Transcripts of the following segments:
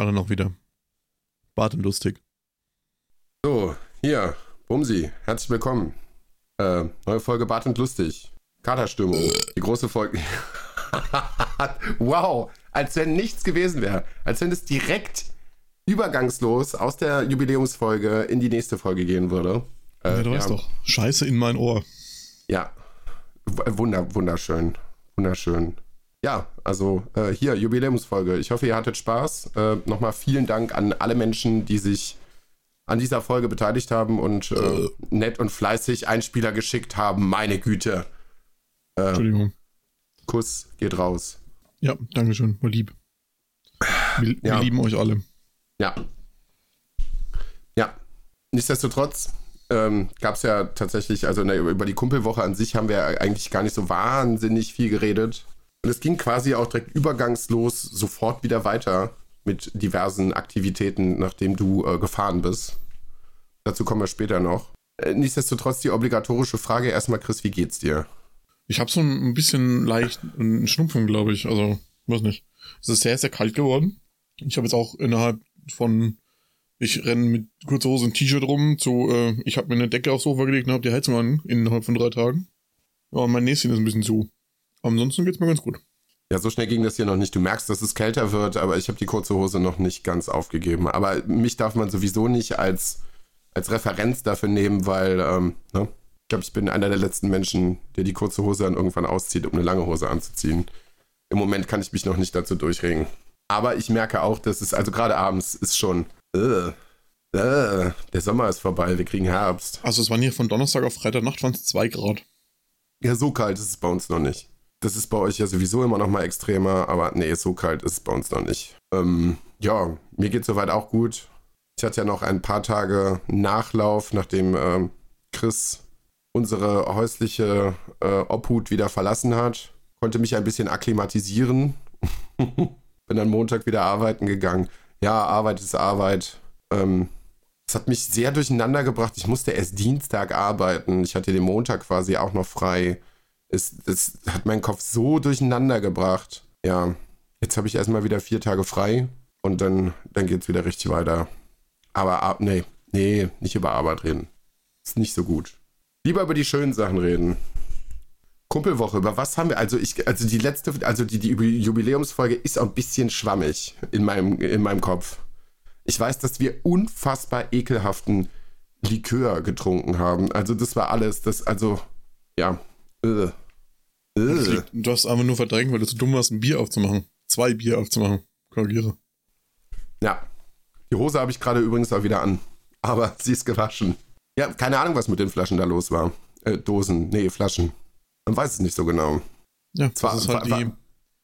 Gerade noch wieder. Bart und lustig. So, hier, Bumsi, herzlich willkommen. Äh, neue Folge Bart und lustig. Katerstimmung. Die große Folge. wow, als wenn nichts gewesen wäre. Als wenn es direkt übergangslos aus der Jubiläumsfolge in die nächste Folge gehen würde. Äh, ja, du weißt doch. Scheiße in mein Ohr. Ja, wunder, wunderschön. Wunderschön. Ja, also äh, hier, Jubiläumsfolge. Ich hoffe, ihr hattet Spaß. Äh, Nochmal vielen Dank an alle Menschen, die sich an dieser Folge beteiligt haben und äh, nett und fleißig Einspieler geschickt haben. Meine Güte. Äh, Entschuldigung. Kuss geht raus. Ja, Dankeschön. War lieb. Wir, ja. wir lieben euch alle. Ja. Ja. Nichtsdestotrotz ähm, gab es ja tatsächlich, also der, über die Kumpelwoche an sich haben wir eigentlich gar nicht so wahnsinnig viel geredet. Und es ging quasi auch direkt übergangslos sofort wieder weiter mit diversen Aktivitäten, nachdem du äh, gefahren bist. Dazu kommen wir später noch. Äh, nichtsdestotrotz die obligatorische Frage erstmal, Chris, wie geht's dir? Ich habe so ein bisschen leicht einen Schnupfen, glaube ich. Also, weiß nicht. Es ist sehr, sehr kalt geworden. Ich habe jetzt auch innerhalb von, ich renne mit kurzer Hose und T-Shirt rum, zu, äh, ich habe mir eine Decke aufs Sofa gelegt und habe die Heizung an, innerhalb von drei Tagen. Ja, und mein Näschen ist ein bisschen zu. Ansonsten geht's mir ganz gut. Ja, so schnell ging das hier noch nicht. Du merkst, dass es kälter wird, aber ich habe die kurze Hose noch nicht ganz aufgegeben. Aber mich darf man sowieso nicht als, als Referenz dafür nehmen, weil ähm, ne? ich glaube, ich bin einer der letzten Menschen, der die kurze Hose dann irgendwann auszieht, um eine lange Hose anzuziehen. Im Moment kann ich mich noch nicht dazu durchregen. Aber ich merke auch, dass es, also gerade abends ist schon, äh, äh, der Sommer ist vorbei, wir kriegen Herbst. Also es waren hier von Donnerstag auf Freitagnacht waren es 2 Grad. Ja, so kalt ist es bei uns noch nicht. Das ist bei euch ja sowieso immer noch mal extremer, aber nee, so kalt ist es bei uns noch nicht. Ähm, ja, mir geht soweit auch gut. Ich hatte ja noch ein paar Tage Nachlauf, nachdem ähm, Chris unsere häusliche äh, Obhut wieder verlassen hat. Konnte mich ein bisschen akklimatisieren. Bin dann Montag wieder arbeiten gegangen. Ja, Arbeit ist Arbeit. Ähm, es hat mich sehr durcheinander gebracht. Ich musste erst Dienstag arbeiten. Ich hatte den Montag quasi auch noch frei. Es, es hat meinen Kopf so durcheinander gebracht. Ja, jetzt habe ich erstmal wieder vier Tage frei und dann, dann geht es wieder richtig weiter. Aber nee, nee, nicht über Arbeit reden. Ist nicht so gut. Lieber über die schönen Sachen reden. Kumpelwoche, über was haben wir? Also ich, also die letzte, also die, die Jubiläumsfolge ist auch ein bisschen schwammig in meinem, in meinem Kopf. Ich weiß, dass wir unfassbar ekelhaften Likör getrunken haben. Also das war alles, das, also, ja. Äh. Äh. Du hast einfach nur verdrängt, weil du zu dumm warst, ein Bier aufzumachen. Zwei Bier aufzumachen. Korrigiere. Ja. Die Hose habe ich gerade übrigens auch wieder an. Aber sie ist gewaschen. Ja, keine Ahnung, was mit den Flaschen da los war. Äh, Dosen, nee, Flaschen. Man weiß es nicht so genau. Ja, Zwar, das ist halt war, die,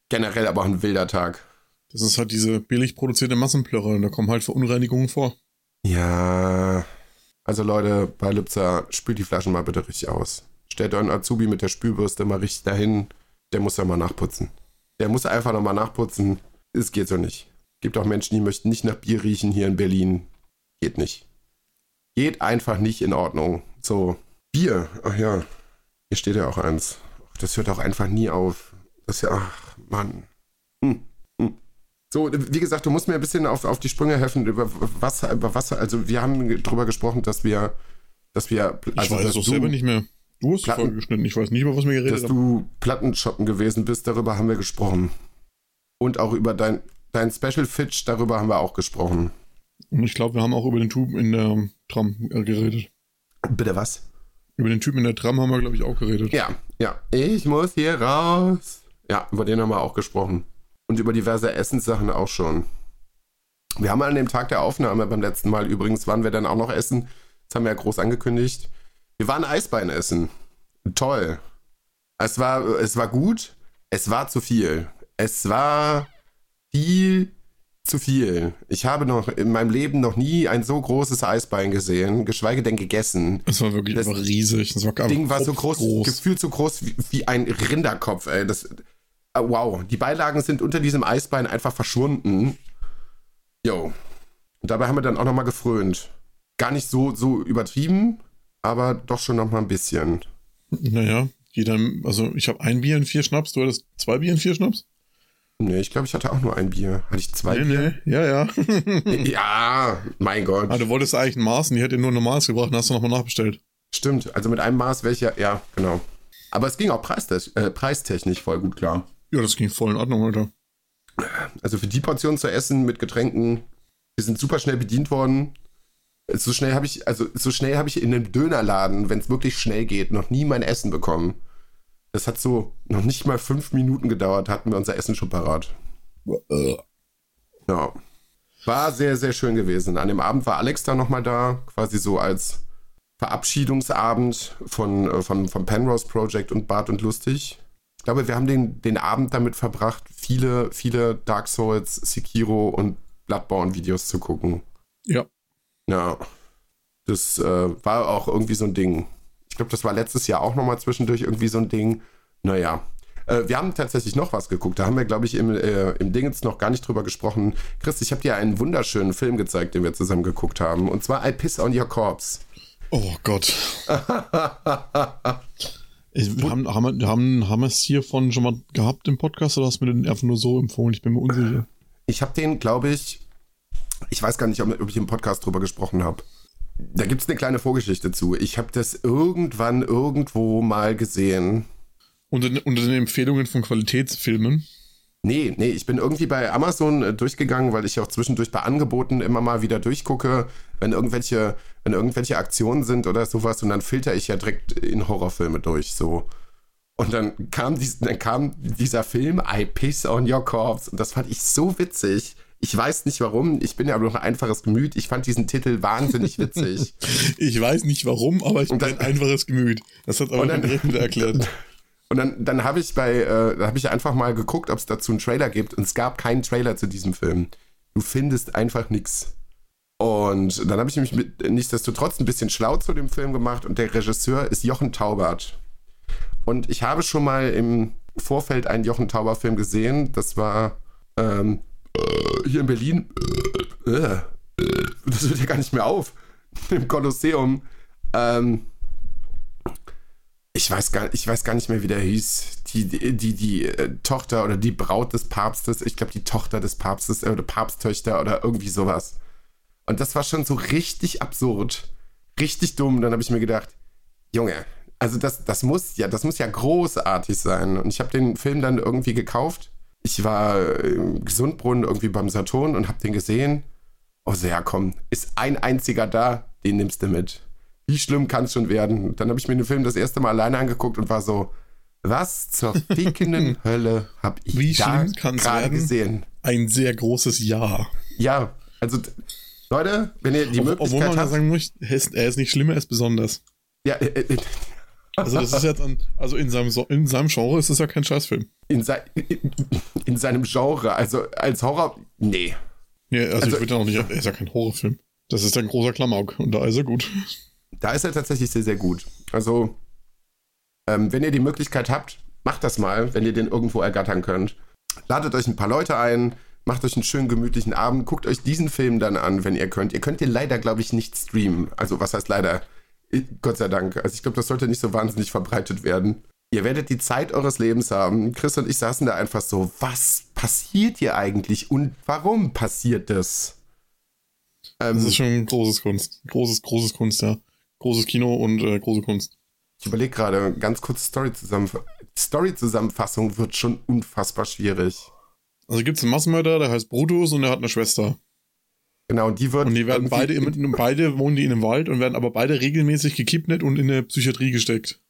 generell aber auch ein wilder Tag. Das ist halt diese billig produzierte Massenplörre und da kommen halt Verunreinigungen vor. Ja. Also Leute, bei Lübzer, spült die Flaschen mal bitte richtig aus. Stellt euren Azubi mit der Spülbürste mal richtig dahin. Der muss ja mal nachputzen. Der muss einfach nochmal nachputzen. Es geht so nicht. Gibt auch Menschen, die möchten nicht nach Bier riechen hier in Berlin. Geht nicht. Geht einfach nicht in Ordnung. So, Bier. Ach ja. Hier steht ja auch eins. Das hört auch einfach nie auf. Das ist ja, ach, Mann. Hm. So, wie gesagt, du musst mir ein bisschen auf, auf die Sprünge helfen, über was, über was, also wir haben darüber gesprochen, dass wir, dass wir, also, ich weiß es selber nicht mehr. Du hast Platten, geschnitten, ich weiß nicht, über was wir geredet haben. Dass du Plattenshoppen gewesen bist, darüber haben wir gesprochen. Und auch über dein, dein Special Fitch, darüber haben wir auch gesprochen. Und ich glaube, wir haben auch über den Typen in der Tram äh, geredet. Bitte was? Über den Typen in der Tram haben wir, glaube ich, auch geredet. Ja, ja. Ich muss hier raus. Ja, über den haben wir auch gesprochen. Und über diverse Essenssachen auch schon. Wir haben an dem Tag der Aufnahme beim letzten Mal übrigens, waren wir dann auch noch essen. Das haben wir ja groß angekündigt. Wir waren Eisbein essen. Toll. Es war, es war gut. Es war zu viel. Es war viel zu viel. Ich habe noch in meinem Leben noch nie ein so großes Eisbein gesehen, geschweige denn gegessen. Es war wirklich das riesig. Das war Ding war so groß, groß, gefühlt so groß wie, wie ein Rinderkopf, ey. Das, Ah, wow, die Beilagen sind unter diesem Eisbein einfach verschwunden. Jo. Und dabei haben wir dann auch nochmal gefrönt. Gar nicht so, so übertrieben, aber doch schon nochmal ein bisschen. Naja, jeder, also ich habe ein Bier in vier Schnaps, du hattest zwei Bier in vier Schnaps? Nee, ich glaube, ich hatte auch nur ein Bier. Hatte ich zwei Nee, Bier? nee, ja, ja. Ja, mein Gott. ah, du wolltest eigentlich ein Maß und die hat dir nur ein normales gebracht und hast du nochmal nachbestellt. Stimmt, also mit einem Maß welcher, ja, genau. Aber es ging auch preistech äh, preistechnisch voll gut klar. Ja, das ging voll in Ordnung, Alter. Also für die Portion zu essen mit Getränken, wir sind super schnell bedient worden. So schnell habe ich, also so schnell habe ich in einem Dönerladen, wenn es wirklich schnell geht, noch nie mein Essen bekommen. Das hat so noch nicht mal fünf Minuten gedauert, hatten wir unser Essen schon parat. Ja. War sehr, sehr schön gewesen. An dem Abend war Alex dann nochmal da, quasi so als Verabschiedungsabend von, äh, von, vom Penrose Project und Bart und Lustig. Ich glaube, wir haben den, den Abend damit verbracht, viele, viele Dark Souls, Sekiro und Bloodborne-Videos zu gucken. Ja. Ja. Das äh, war auch irgendwie so ein Ding. Ich glaube, das war letztes Jahr auch nochmal zwischendurch irgendwie so ein Ding. Naja. Äh, wir haben tatsächlich noch was geguckt. Da haben wir, glaube ich, im, äh, im Ding jetzt noch gar nicht drüber gesprochen. Chris, ich habe dir einen wunderschönen Film gezeigt, den wir zusammen geguckt haben. Und zwar I Piss on Your Corpse. Oh Gott. Ich, wir haben, haben, wir- haben, haben wir es hiervon schon mal gehabt im Podcast oder hast du mir den einfach nur so empfohlen? Ich bin mir unsicher. Ich habe den, glaube ich, ich weiß gar nicht, ob, ich im Podcast drüber gesprochen habe. Da gibt es eine kleine Vorgeschichte zu. Ich habe das irgendwann irgendwo mal gesehen. Unter, den- unter den Empfehlungen von Qualitätsfilmen. Nee, nee, ich bin irgendwie bei Amazon äh, durchgegangen, weil ich auch zwischendurch bei Angeboten immer mal wieder durchgucke, wenn irgendwelche, wenn irgendwelche Aktionen sind oder sowas und dann filter ich ja direkt in Horrorfilme durch, so. Und dann kam, dies, dann kam dieser Film I Piss on Your Corpse und das fand ich so witzig. Ich weiß nicht warum, ich bin ja aber noch ein einfaches Gemüt. Ich fand diesen Titel wahnsinnig witzig. Ich weiß nicht warum, aber ich bin dann- ein einfaches Gemüt. Das hat aber dann direkt wieder erklärt. Und dann, dann habe ich bei, äh, habe ich einfach mal geguckt, ob es dazu einen Trailer gibt. Und es gab keinen Trailer zu diesem Film. Du findest einfach nichts. Und dann habe ich mich mit, nichtsdestotrotz ein bisschen schlau zu dem Film gemacht. Und der Regisseur ist Jochen Taubert. Und ich habe schon mal im Vorfeld einen Jochen Tauber-Film gesehen. Das war ähm, äh, hier in Berlin. Äh, äh, das hört ja gar nicht mehr auf. Im Kolosseum. Ähm, ich weiß gar, ich weiß gar nicht mehr, wie der hieß. Die, die, die, die äh, Tochter oder die Braut des Papstes, ich glaube, die Tochter des Papstes äh, oder Papsttöchter oder irgendwie sowas. Und das war schon so richtig absurd. Richtig dumm. Dann habe ich mir gedacht, Junge, also das, das muss ja, das muss ja großartig sein. Und ich habe den Film dann irgendwie gekauft. Ich war im Gesundbrunnen irgendwie beim Saturn und habe den gesehen. Oh, ja, komm, ist ein einziger da, den nimmst du mit. Wie schlimm kann es schon werden? Dann habe ich mir den Film das erste Mal alleine angeguckt und war so, was zur fickenden Hölle habe ich Wie da gerade gesehen? Ein sehr großes Ja. Ja, also Leute, wenn ihr die Obwohl man Möglichkeit ja habt, sagen muss, er ist, er ist nicht schlimm, er ist besonders. ja, äh, äh, Also das ist jetzt an, also in seinem, in seinem Genre ist es ja kein Scheißfilm. in, sei, in seinem Genre, also als Horror, nee. Nee, also, Also- ich würde ja noch nicht, er ist ja kein Horrorfilm. Das ist ein großer Klamauk und da ist er gut. Da ist er tatsächlich sehr, sehr gut. Also, ähm, wenn ihr die Möglichkeit habt, macht das mal, wenn ihr den irgendwo ergattern könnt. Ladet euch ein paar Leute ein, macht euch einen schönen gemütlichen Abend, guckt euch diesen Film dann an, wenn ihr könnt. Ihr könnt den leider, glaube ich, nicht streamen. Also, was heißt leider? Gott sei Dank. Also, ich glaube, das sollte nicht so wahnsinnig verbreitet werden. Ihr werdet die Zeit eures Lebens haben. Chris und ich saßen da einfach so, was passiert hier eigentlich und warum passiert das? Ähm, Das ist schon großes Kunst. Großes, großes Kunst, ja. Großes Kino und äh, große Kunst. Ich überlege gerade, ganz kurz Story-Zusammenfassung. Story-Zusammenfassung wird schon unfassbar schwierig. Also gibt es einen Massenmörder, der heißt Brutus und der hat eine Schwester. Genau, und die wird. Und die werden beide, im, beide wohnen die in einem Wald und werden aber beide regelmäßig gekidnappt und in eine Psychiatrie gesteckt.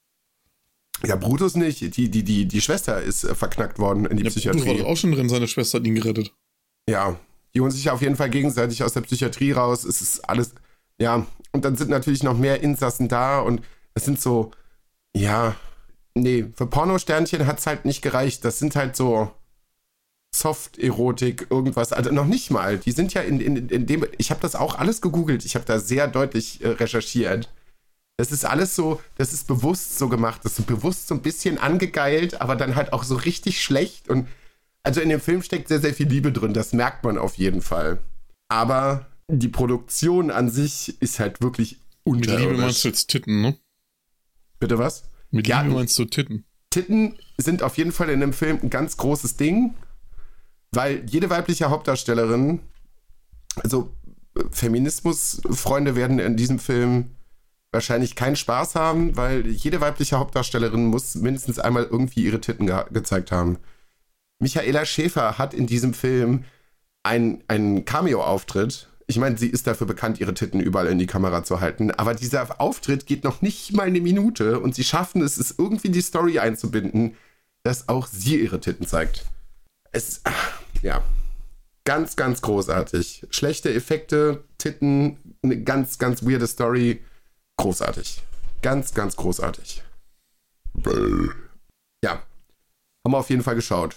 Ja, Brutus nicht. Die, die, die, die Schwester ist äh, verknackt worden in die Der Brutus war Psychiatrie. doch auch schon drin, seine Schwester hat ihn gerettet. Ja, die holen sich auf jeden Fall gegenseitig aus der Psychiatrie raus. Es ist alles. Ja, und dann sind natürlich noch mehr Insassen da und es sind so. Ja, nee, für Pornosternchen hat es halt nicht gereicht. Das sind halt so. Soft-Erotik, irgendwas. Also noch nicht mal. Die sind ja in, in, in dem. Ich habe das auch alles gegoogelt. Ich habe da sehr deutlich äh, recherchiert. Das ist alles so, das ist bewusst so gemacht. Das ist bewusst so ein bisschen angegeilt, aber dann halt auch so richtig schlecht. Und also in dem Film steckt sehr, sehr viel Liebe drin. Das merkt man auf jeden Fall. Aber die Produktion an sich ist halt wirklich Mit Liebe meinst du jetzt Titten, ne? Bitte was? Mit Ja, Liebe meinst du Titten. Titten sind auf jeden Fall in dem Film ein ganz großes Ding. Weil jede weibliche Hauptdarstellerin, also Feminismus-Freunde werden in diesem Film wahrscheinlich keinen Spaß haben, weil jede weibliche Hauptdarstellerin muss mindestens einmal irgendwie ihre Titten ge gezeigt haben. Michaela Schäfer hat in diesem Film einen Cameo-Auftritt. Ich meine, sie ist dafür bekannt, ihre Titten überall in die Kamera zu halten, aber dieser Auftritt geht noch nicht mal eine Minute und sie schaffen es, es irgendwie in die Story einzubinden, dass auch sie ihre Titten zeigt. Es, ja, ganz, ganz großartig. Schlechte Effekte, Titten, eine ganz, ganz weirde Story großartig. Ganz, ganz großartig. Ja, haben wir auf jeden Fall geschaut.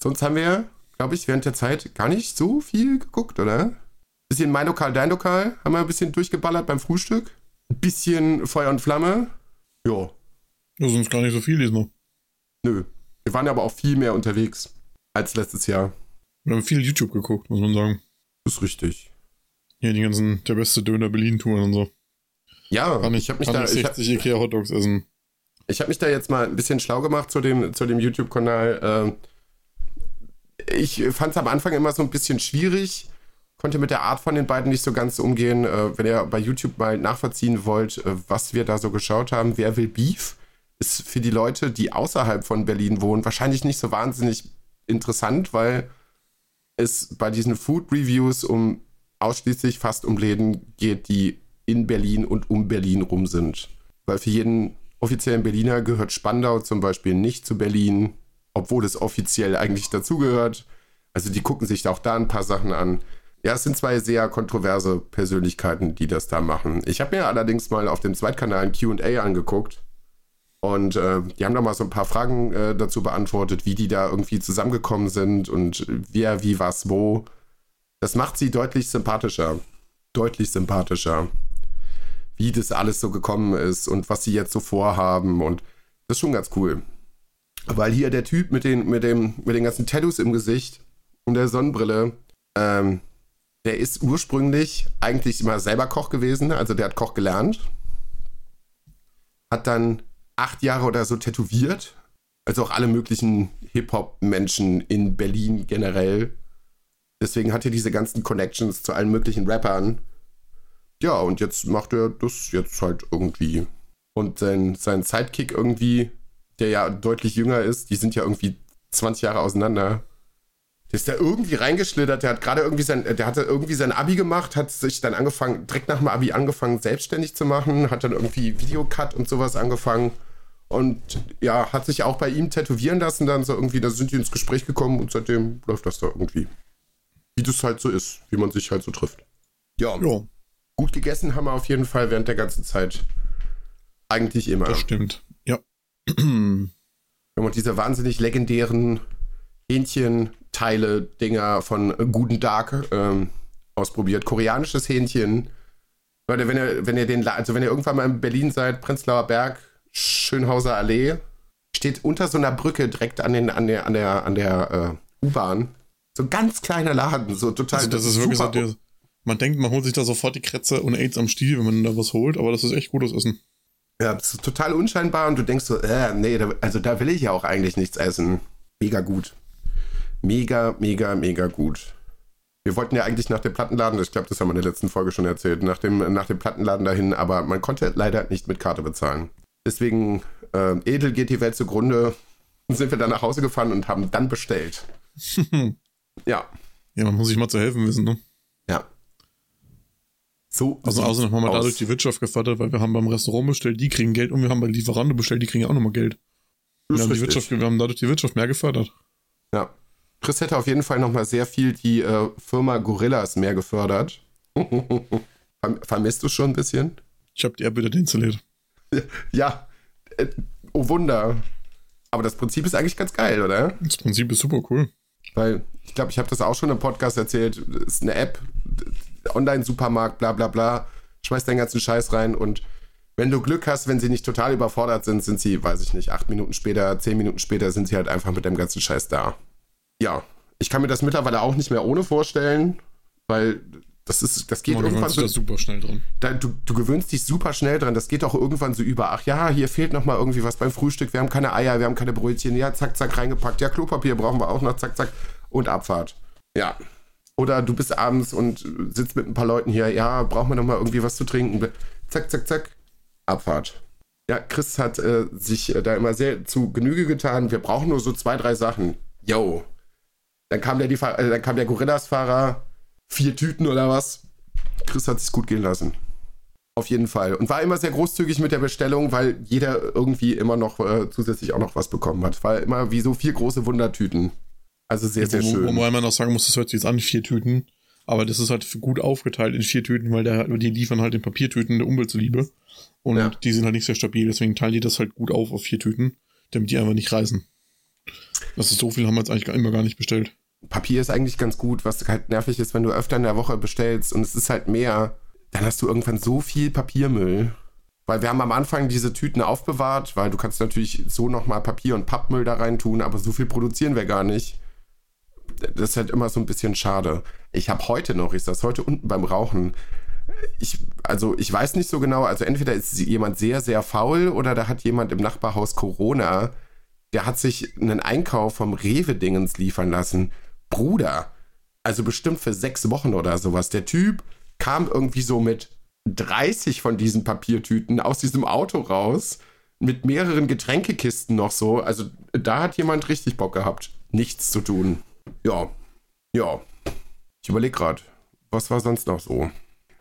Sonst haben wir, glaube ich, während der Zeit gar nicht so viel geguckt, oder? Bisschen mein Lokal, dein Lokal, haben wir ein bisschen durchgeballert beim Frühstück. Ein bisschen Feuer und Flamme. Jo. Ja, sonst gar nicht so viel diesmal. Nö. Wir waren aber auch viel mehr unterwegs als letztes Jahr. Wir haben viel YouTube geguckt, muss man sagen. Das ist richtig. Hier die ganzen, der beste Döner Berlin-Touren und so. Ja, Kann ich, ich habe mich kann da. ich Ich, 60 Ikea Hotdogs essen. ich habe mich da jetzt mal ein bisschen schlau gemacht zu dem, zu dem YouTube-Kanal. Ähm, ich fand es am Anfang immer so ein bisschen schwierig, konnte mit der Art von den beiden nicht so ganz umgehen. Äh, wenn ihr bei YouTube mal nachvollziehen wollt, äh, was wir da so geschaut haben, wer will Beef, ist für die Leute, die außerhalb von Berlin wohnen, wahrscheinlich nicht so wahnsinnig interessant, weil es bei diesen Food Reviews um ausschließlich fast um Läden geht, die in Berlin und um Berlin rum sind. Weil für jeden offiziellen Berliner gehört Spandau zum Beispiel nicht zu Berlin, obwohl es offiziell eigentlich dazugehört. Also die gucken sich auch da ein paar Sachen an. Ja, es sind zwei sehr kontroverse Persönlichkeiten, die das da machen. Ich habe mir allerdings mal auf dem Zweitkanal ein QA angeguckt. Und äh, die haben da mal so ein paar Fragen äh, dazu beantwortet, wie die da irgendwie zusammengekommen sind und wer, wie, was, wo. Das macht sie deutlich sympathischer. Deutlich sympathischer. Wie das alles so gekommen ist und was sie jetzt so vorhaben. Und das ist schon ganz cool. Weil hier der Typ mit den, mit dem, mit den ganzen Tattoos im Gesicht und der Sonnenbrille, ähm, der ist ursprünglich eigentlich immer selber Koch gewesen. Also der hat Koch gelernt. Hat dann acht Jahre oder so tätowiert. Also auch alle möglichen Hip-Hop-Menschen in Berlin generell. Deswegen hat er diese ganzen Connections zu allen möglichen Rappern. Ja, und jetzt macht er das jetzt halt irgendwie. Und sein, sein Sidekick irgendwie, der ja deutlich jünger ist, die sind ja irgendwie 20 Jahre auseinander. Der ist da irgendwie reingeschlittert, der hat gerade irgendwie sein, der hatte irgendwie sein Abi gemacht, hat sich dann angefangen, direkt nach dem Abi angefangen, selbstständig zu machen, hat dann irgendwie Videocut und sowas angefangen. Und ja, hat sich auch bei ihm tätowieren lassen, dann so irgendwie, da sind die ins Gespräch gekommen und seitdem läuft das da irgendwie. Wie das halt so ist, wie man sich halt so trifft. Ja, Ja, gut gegessen haben wir auf jeden Fall während der ganzen Zeit. Eigentlich immer. das stimmt. Ja. Haben auch diese wahnsinnig legendären Hähnchenteile, Dinger von Guten Dark ähm, ausprobiert. Koreanisches Hähnchen. Leute, wenn ihr, wenn ihr den, also wenn ihr irgendwann mal in Berlin seid, Prenzlauer Berg, Schönhauser Allee, steht unter so einer Brücke direkt an, den, an der, an der, an der äh, U-Bahn. So ein ganz kleiner Laden, so total. Also das ist wirklich so, der, man denkt, man holt sich da sofort die Kretze und Aids am Stiel, wenn man da was holt, aber das ist echt gutes Essen. Ja, das ist total unscheinbar und du denkst so, äh, nee, da, also da will ich ja auch eigentlich nichts essen. Mega gut. Mega, mega, mega gut. Wir wollten ja eigentlich nach dem Plattenladen, ich glaube, das haben wir in der letzten Folge schon erzählt, nach dem, nach dem Plattenladen dahin, aber man konnte leider nicht mit Karte bezahlen. Deswegen, äh, edel geht die Welt zugrunde, sind wir dann nach Hause gefahren und haben dann bestellt. Ja, Ja, man muss sich mal zu helfen wissen, ne? ja. So. Also haben wir aus. dadurch die Wirtschaft gefördert, weil wir haben beim Restaurant bestellt, die kriegen Geld und wir haben bei Lieferando bestellt, die kriegen auch nochmal Geld. Wir haben, die. Wirtschaft, wir haben dadurch die Wirtschaft mehr gefördert. Ja. Chris hätte auf jeden Fall nochmal sehr viel die äh, Firma Gorillas mehr gefördert. Verm- Vermisst du schon ein bisschen? Ich habe die App wieder deinstalliert. Ja. Äh, oh Wunder. Aber das Prinzip ist eigentlich ganz geil, oder? Das Prinzip ist super cool. Weil ich glaube, ich habe das auch schon im Podcast erzählt. Es ist eine App, Online-Supermarkt, bla bla bla. Schmeißt deinen ganzen Scheiß rein und wenn du Glück hast, wenn sie nicht total überfordert sind, sind sie, weiß ich nicht, acht Minuten später, zehn Minuten später sind sie halt einfach mit dem ganzen Scheiß da. Ja, ich kann mir das mittlerweile auch nicht mehr ohne vorstellen, weil das ist, das geht Man irgendwann gewöhnt sich so, da super schnell dran. da, du, du gewöhnst dich super schnell dran. Das geht auch irgendwann so über. Ach ja, hier fehlt noch mal irgendwie was beim Frühstück. Wir haben keine Eier, wir haben keine Brötchen. Ja, zack, zack, reingepackt. Ja, Klopapier brauchen wir auch noch. Zack, zack. und Abfahrt. Ja. Oder du bist abends und sitzt mit ein paar Leuten hier, ja, braucht man noch mal irgendwie was zu trinken. Zack, zack, zack, Abfahrt. Ja, Chris hat äh, sich äh, da immer sehr zu Genüge getan. Wir brauchen nur so zwei, drei Sachen. Yo. Dann kam der, die, äh, dann kam der Gorillas-Fahrer, vier Tüten oder was. Chris hat sich gut gehen lassen. Auf jeden Fall. Und war immer sehr großzügig mit der Bestellung, weil jeder irgendwie immer noch äh, zusätzlich auch noch was bekommen hat. War immer wie so vier große Wundertüten. Also sehr, sehr schön. Wo man noch sagen muss, das hört sich jetzt an, vier Tüten. Aber das ist halt gut aufgeteilt in vier Tüten, weil der, die liefern halt in Papiertüten der Umwelt zuliebe. Und ja. die sind halt nicht sehr stabil, deswegen teilen die das halt gut auf auf vier Tüten, damit die einfach nicht reißen. Das ist so viel, haben wir jetzt eigentlich immer gar nicht bestellt. Papier ist eigentlich ganz gut, was halt nervig ist, wenn du öfter in der Woche bestellst und es ist halt mehr, dann hast du irgendwann so viel Papiermüll. Weil wir haben am Anfang diese Tüten aufbewahrt, weil du kannst natürlich so nochmal Papier und Pappmüll da rein tun, aber so viel produzieren wir gar nicht. Das ist halt immer so ein bisschen schade. Ich habe heute noch, ich saß heute unten beim Rauchen. Ich, also ich weiß nicht so genau, also entweder ist jemand sehr, sehr faul oder da hat jemand im Nachbarhaus Corona, der hat sich einen Einkauf vom Rewe-Dingens liefern lassen. Bruder, also bestimmt für sechs Wochen oder sowas. Der Typ kam irgendwie so mit 30 von diesen Papiertüten aus diesem Auto raus, mit mehreren Getränkekisten noch so. Also da hat jemand richtig Bock gehabt, nichts zu tun. Ja, ja. Ich überlege gerade, was war sonst noch so?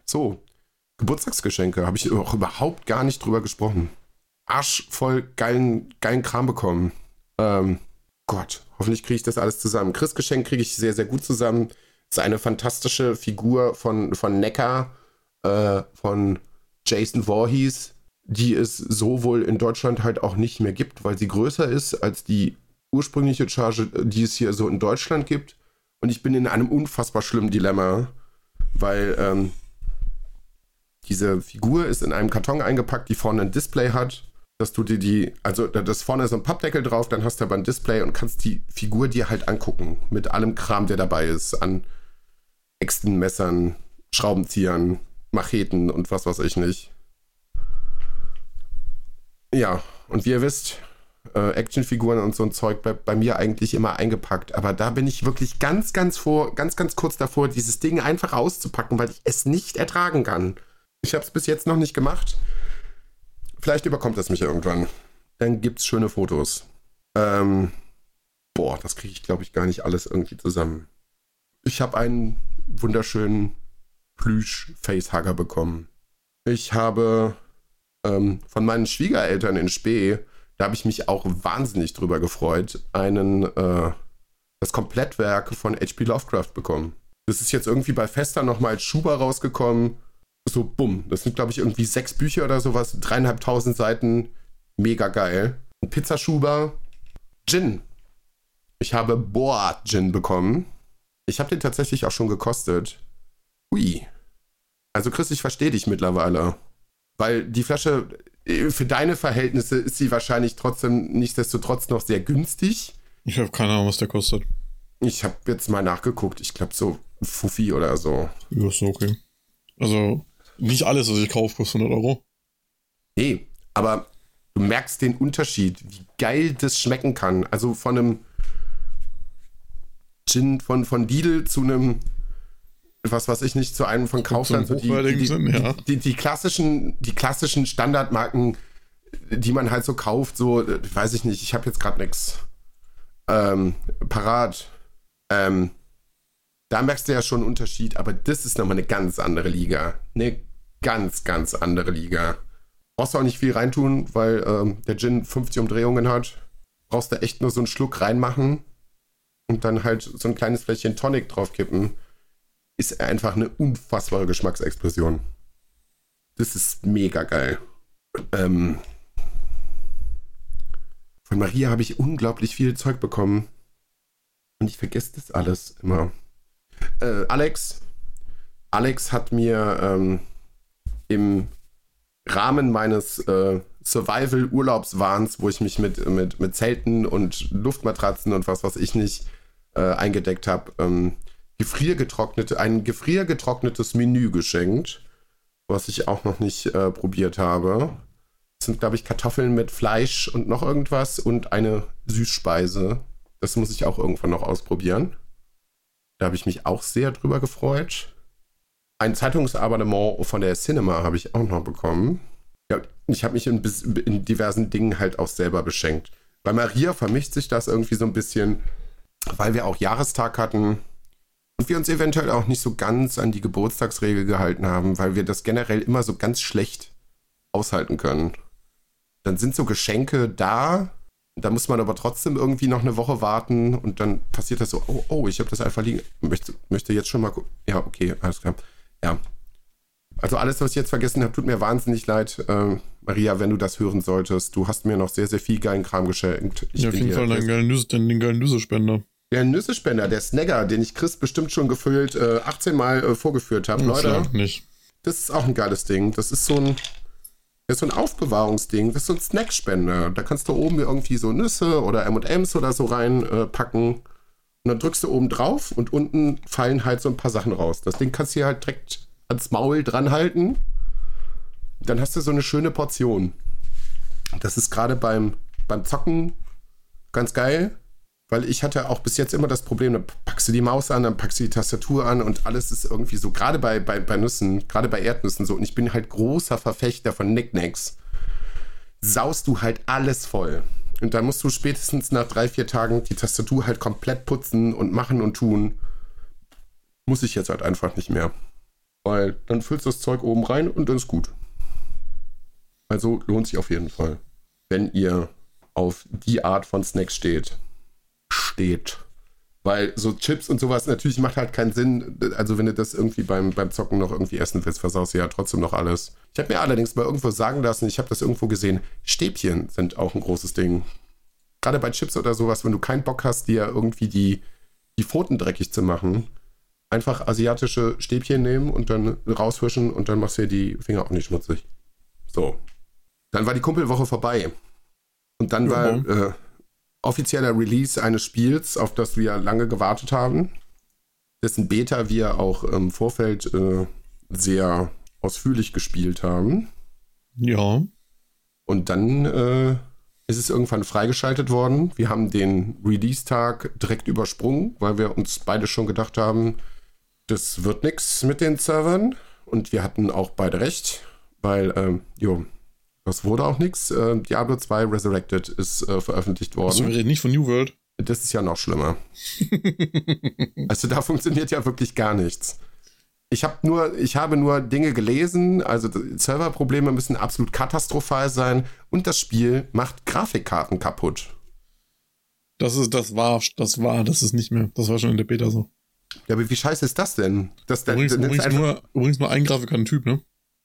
So, Geburtstagsgeschenke, habe ich auch überhaupt gar nicht drüber gesprochen. Arsch voll geilen, geilen Kram bekommen. Ähm, Gott, hoffentlich kriege ich das alles zusammen. Chris Geschenk kriege ich sehr, sehr gut zusammen. Ist eine fantastische Figur von, von Neckar, äh, von Jason Voorhees, die es so wohl in Deutschland halt auch nicht mehr gibt, weil sie größer ist als die ursprüngliche Charge, die es hier so in Deutschland gibt. Und ich bin in einem unfassbar schlimmen Dilemma, weil ähm, diese Figur ist in einem Karton eingepackt, die vorne ein Display hat, dass du dir die, also da ist vorne so ein Pappdeckel drauf, dann hast du aber ein Display und kannst die Figur dir halt angucken mit allem Kram, der dabei ist, an Äxten, Messern, Schraubenziehern, Macheten und was weiß ich nicht. Ja, und wie ihr wisst, äh, Actionfiguren und so ein Zeug bei, bei, mir eigentlich immer eingepackt. Aber da bin ich wirklich ganz, ganz vor, ganz, ganz kurz davor, dieses Ding einfach auszupacken, weil ich es nicht ertragen kann. Ich habe es bis jetzt noch nicht gemacht. Vielleicht überkommt es mich irgendwann. Dann gibt es schöne Fotos. Ähm, boah, das kriege ich, glaube ich, gar nicht alles irgendwie zusammen. Ich habe einen wunderschönen Plüsch-Facehugger bekommen. Ich habe ähm, von meinen Schwiegereltern in Spee, da habe ich mich auch wahnsinnig drüber gefreut, einen äh, das Komplettwerk von H.P. Lovecraft bekommen. Das ist jetzt irgendwie bei Fester nochmal als Schuber rausgekommen so, bumm. Das sind, glaube ich, irgendwie sechs Bücher oder sowas, dreieinhalbtausend Seiten. Mega geil. Ein Pizzaschuber. Gin. Ich habe Boa Gin bekommen. Ich habe den tatsächlich auch schon gekostet. Hui. Also Chris, ich verstehe dich mittlerweile. Weil die Flasche, äh, für deine Verhältnisse ist sie wahrscheinlich trotzdem nichtsdestotrotz noch sehr günstig. Ich habe keine Ahnung, was der kostet. Ich habe jetzt mal nachgeguckt. Ich glaube so Fuffi oder so. Ja, ist okay. Also nicht alles, was ich kaufe, kostet 100 Euro. Nee, aber du merkst den Unterschied, wie geil das schmecken kann. Also von einem Gin von, von Lidl zu einem, was weiß ich nicht, zu einem von Kaufland. So die, die, ja. die, die, klassischen, die klassischen Standardmarken, die man halt so kauft, so, weiß ich nicht, ich habe jetzt gerade nichts ähm, parat. Ähm, da merkst du ja schon einen Unterschied, aber das ist nochmal eine ganz andere Liga. Eine ganz, ganz andere Liga. Brauchst du auch nicht viel reintun, weil ähm, der Gin 50 Umdrehungen hat. Brauchst du echt nur so einen Schluck reinmachen und dann halt so ein kleines Fläschchen Tonic draufkippen. Ist einfach eine unfassbare Geschmacksexplosion. Das ist mega geil. Ähm, von Maria habe ich unglaublich viel Zeug bekommen. Und ich vergesse das alles immer. Äh, Alex. Alex hat mir ähm, im Rahmen meines äh, Survival-Urlaubswahns, wo ich mich mit, mit, mit Zelten und Luftmatratzen und was weiß ich nicht äh, eingedeckt habe, ähm, gefriergetrocknete, ein gefriergetrocknetes Menü geschenkt, was ich auch noch nicht äh, probiert habe. Das sind, glaube ich, Kartoffeln mit Fleisch und noch irgendwas und eine Süßspeise. Das muss ich auch irgendwann noch ausprobieren. Da habe ich mich auch sehr drüber gefreut. Ein Zeitungsabonnement von der Cinema habe ich auch noch bekommen. Ja, ich habe mich in, in, diversen Dingen halt auch selber beschenkt. Bei Maria vermischt sich das irgendwie so ein bisschen, weil wir auch Jahrestag hatten und wir uns eventuell auch nicht so ganz an die Geburtstagsregel gehalten haben, weil wir das generell immer so ganz schlecht aushalten können. Dann sind so Geschenke da, da muss man aber trotzdem irgendwie noch eine Woche warten und dann passiert das so, oh, oh, ich habe das einfach liegen, möchte, möchte jetzt schon mal gucken. Ja, okay, alles klar. Ja. Also alles, was ich jetzt vergessen habe, tut mir wahnsinnig leid. Äh, Maria, wenn du das hören solltest, du hast mir noch sehr, sehr viel geilen Kram geschenkt. Ich ja, auf jeden Fall den geilen, Nüsse, den, den geilen Nüssespender. Der Nüssespender, der Snagger, den ich Chris bestimmt schon gefüllt äh, 18 Mal äh, vorgeführt habe. Leute, nicht. das ist auch ein geiles Ding. Das ist so ein, das ist so ein Aufbewahrungsding. Das ist so ein Snackspender. Da kannst du oben irgendwie so Nüsse oder M&M's oder so reinpacken. Äh, dann drückst du oben drauf und unten fallen halt so ein paar Sachen raus. Das Ding kannst du hier halt direkt ans Maul dran halten. Dann hast du so eine schöne Portion. Das ist gerade beim, beim Zocken ganz geil. Weil ich hatte auch bis jetzt immer das Problem, dann packst du die Maus an, dann packst du die Tastatur an und alles ist irgendwie so, gerade bei, bei, bei Nüssen, gerade bei Erdnüssen so. Und ich bin halt großer Verfechter von Nicknacks. Saust du halt alles voll. Und dann musst du spätestens nach drei, vier Tagen die Tastatur halt komplett putzen und machen und tun. Muss ich jetzt halt einfach nicht mehr. Weil dann füllst du das Zeug oben rein und dann ist gut. Also lohnt sich auf jeden Fall, wenn ihr auf die Art von Snacks steht steht. Weil so Chips und sowas natürlich macht halt keinen Sinn. Also wenn du das irgendwie beim, beim Zocken noch irgendwie essen willst, versaust du ja trotzdem noch alles. Ich habe mir allerdings mal irgendwo sagen lassen, ich habe das irgendwo gesehen, Stäbchen sind auch ein großes Ding. Gerade bei Chips oder sowas, wenn du keinen Bock hast, dir irgendwie die, die Pfoten dreckig zu machen, einfach asiatische Stäbchen nehmen und dann rauswischen und dann machst du dir die Finger auch nicht schmutzig. So. Dann war die Kumpelwoche vorbei. Und dann ja. war äh, offizieller Release eines Spiels, auf das wir lange gewartet haben, dessen Beta wir auch im Vorfeld äh, sehr ausführlich gespielt haben. Ja. Und dann äh, ist es irgendwann freigeschaltet worden. Wir haben den Release-Tag direkt übersprungen, weil wir uns beide schon gedacht haben, das wird nichts mit den Servern. Und wir hatten auch beide recht, weil, ähm, jo, das wurde auch nichts. Äh, Diablo 2 Resurrected ist äh, veröffentlicht worden. Also wir reden nicht von New World. Das ist ja noch schlimmer. also da funktioniert ja wirklich gar nichts. Ich habe nur, ich habe nur Dinge gelesen, also Serverprobleme müssen absolut katastrophal sein und das Spiel macht Grafikkarten kaputt. Das ist, das war, das war, das ist nicht mehr. Das war schon in der Beta so. Ja, aber wie scheiße ist das denn? Das übrigens, übrigens, nur, übrigens nur ein Grafikkartentyp, ne?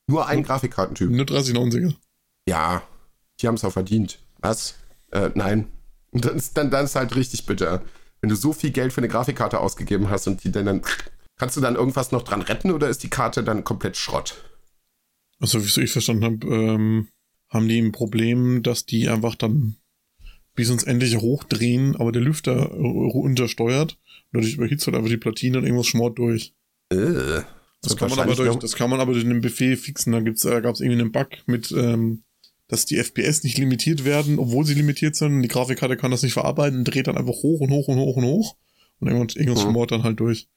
Nur ein Grafikkartentyp. Nur 3090er. Ja, die haben es auch verdient. Was? Äh, nein. Dann ist, dann, dann ist halt richtig bitter. Wenn du so viel Geld für eine Grafikkarte ausgegeben hast und die dann, dann kannst du dann irgendwas noch dran retten oder ist die Karte dann komplett Schrott? Also, wie ich verstanden habe, ähm, haben die ein Problem, dass die einfach dann bis uns endlich hochdrehen, aber der Lüfter untersteuert. Dadurch überhitzt halt einfach die Platine und irgendwas schmort durch. Äh, das, kann man aber durch, das kann man aber durch einen Befehl fixen. Da, gibt's, da gab es irgendwie einen Bug mit ähm, dass die FPS nicht limitiert werden, obwohl sie limitiert sind. Die Grafikkarte kann das nicht verarbeiten und dreht dann einfach hoch und hoch und hoch und hoch. Und irgendwann, irgendwas mhm. schmort dann halt durch.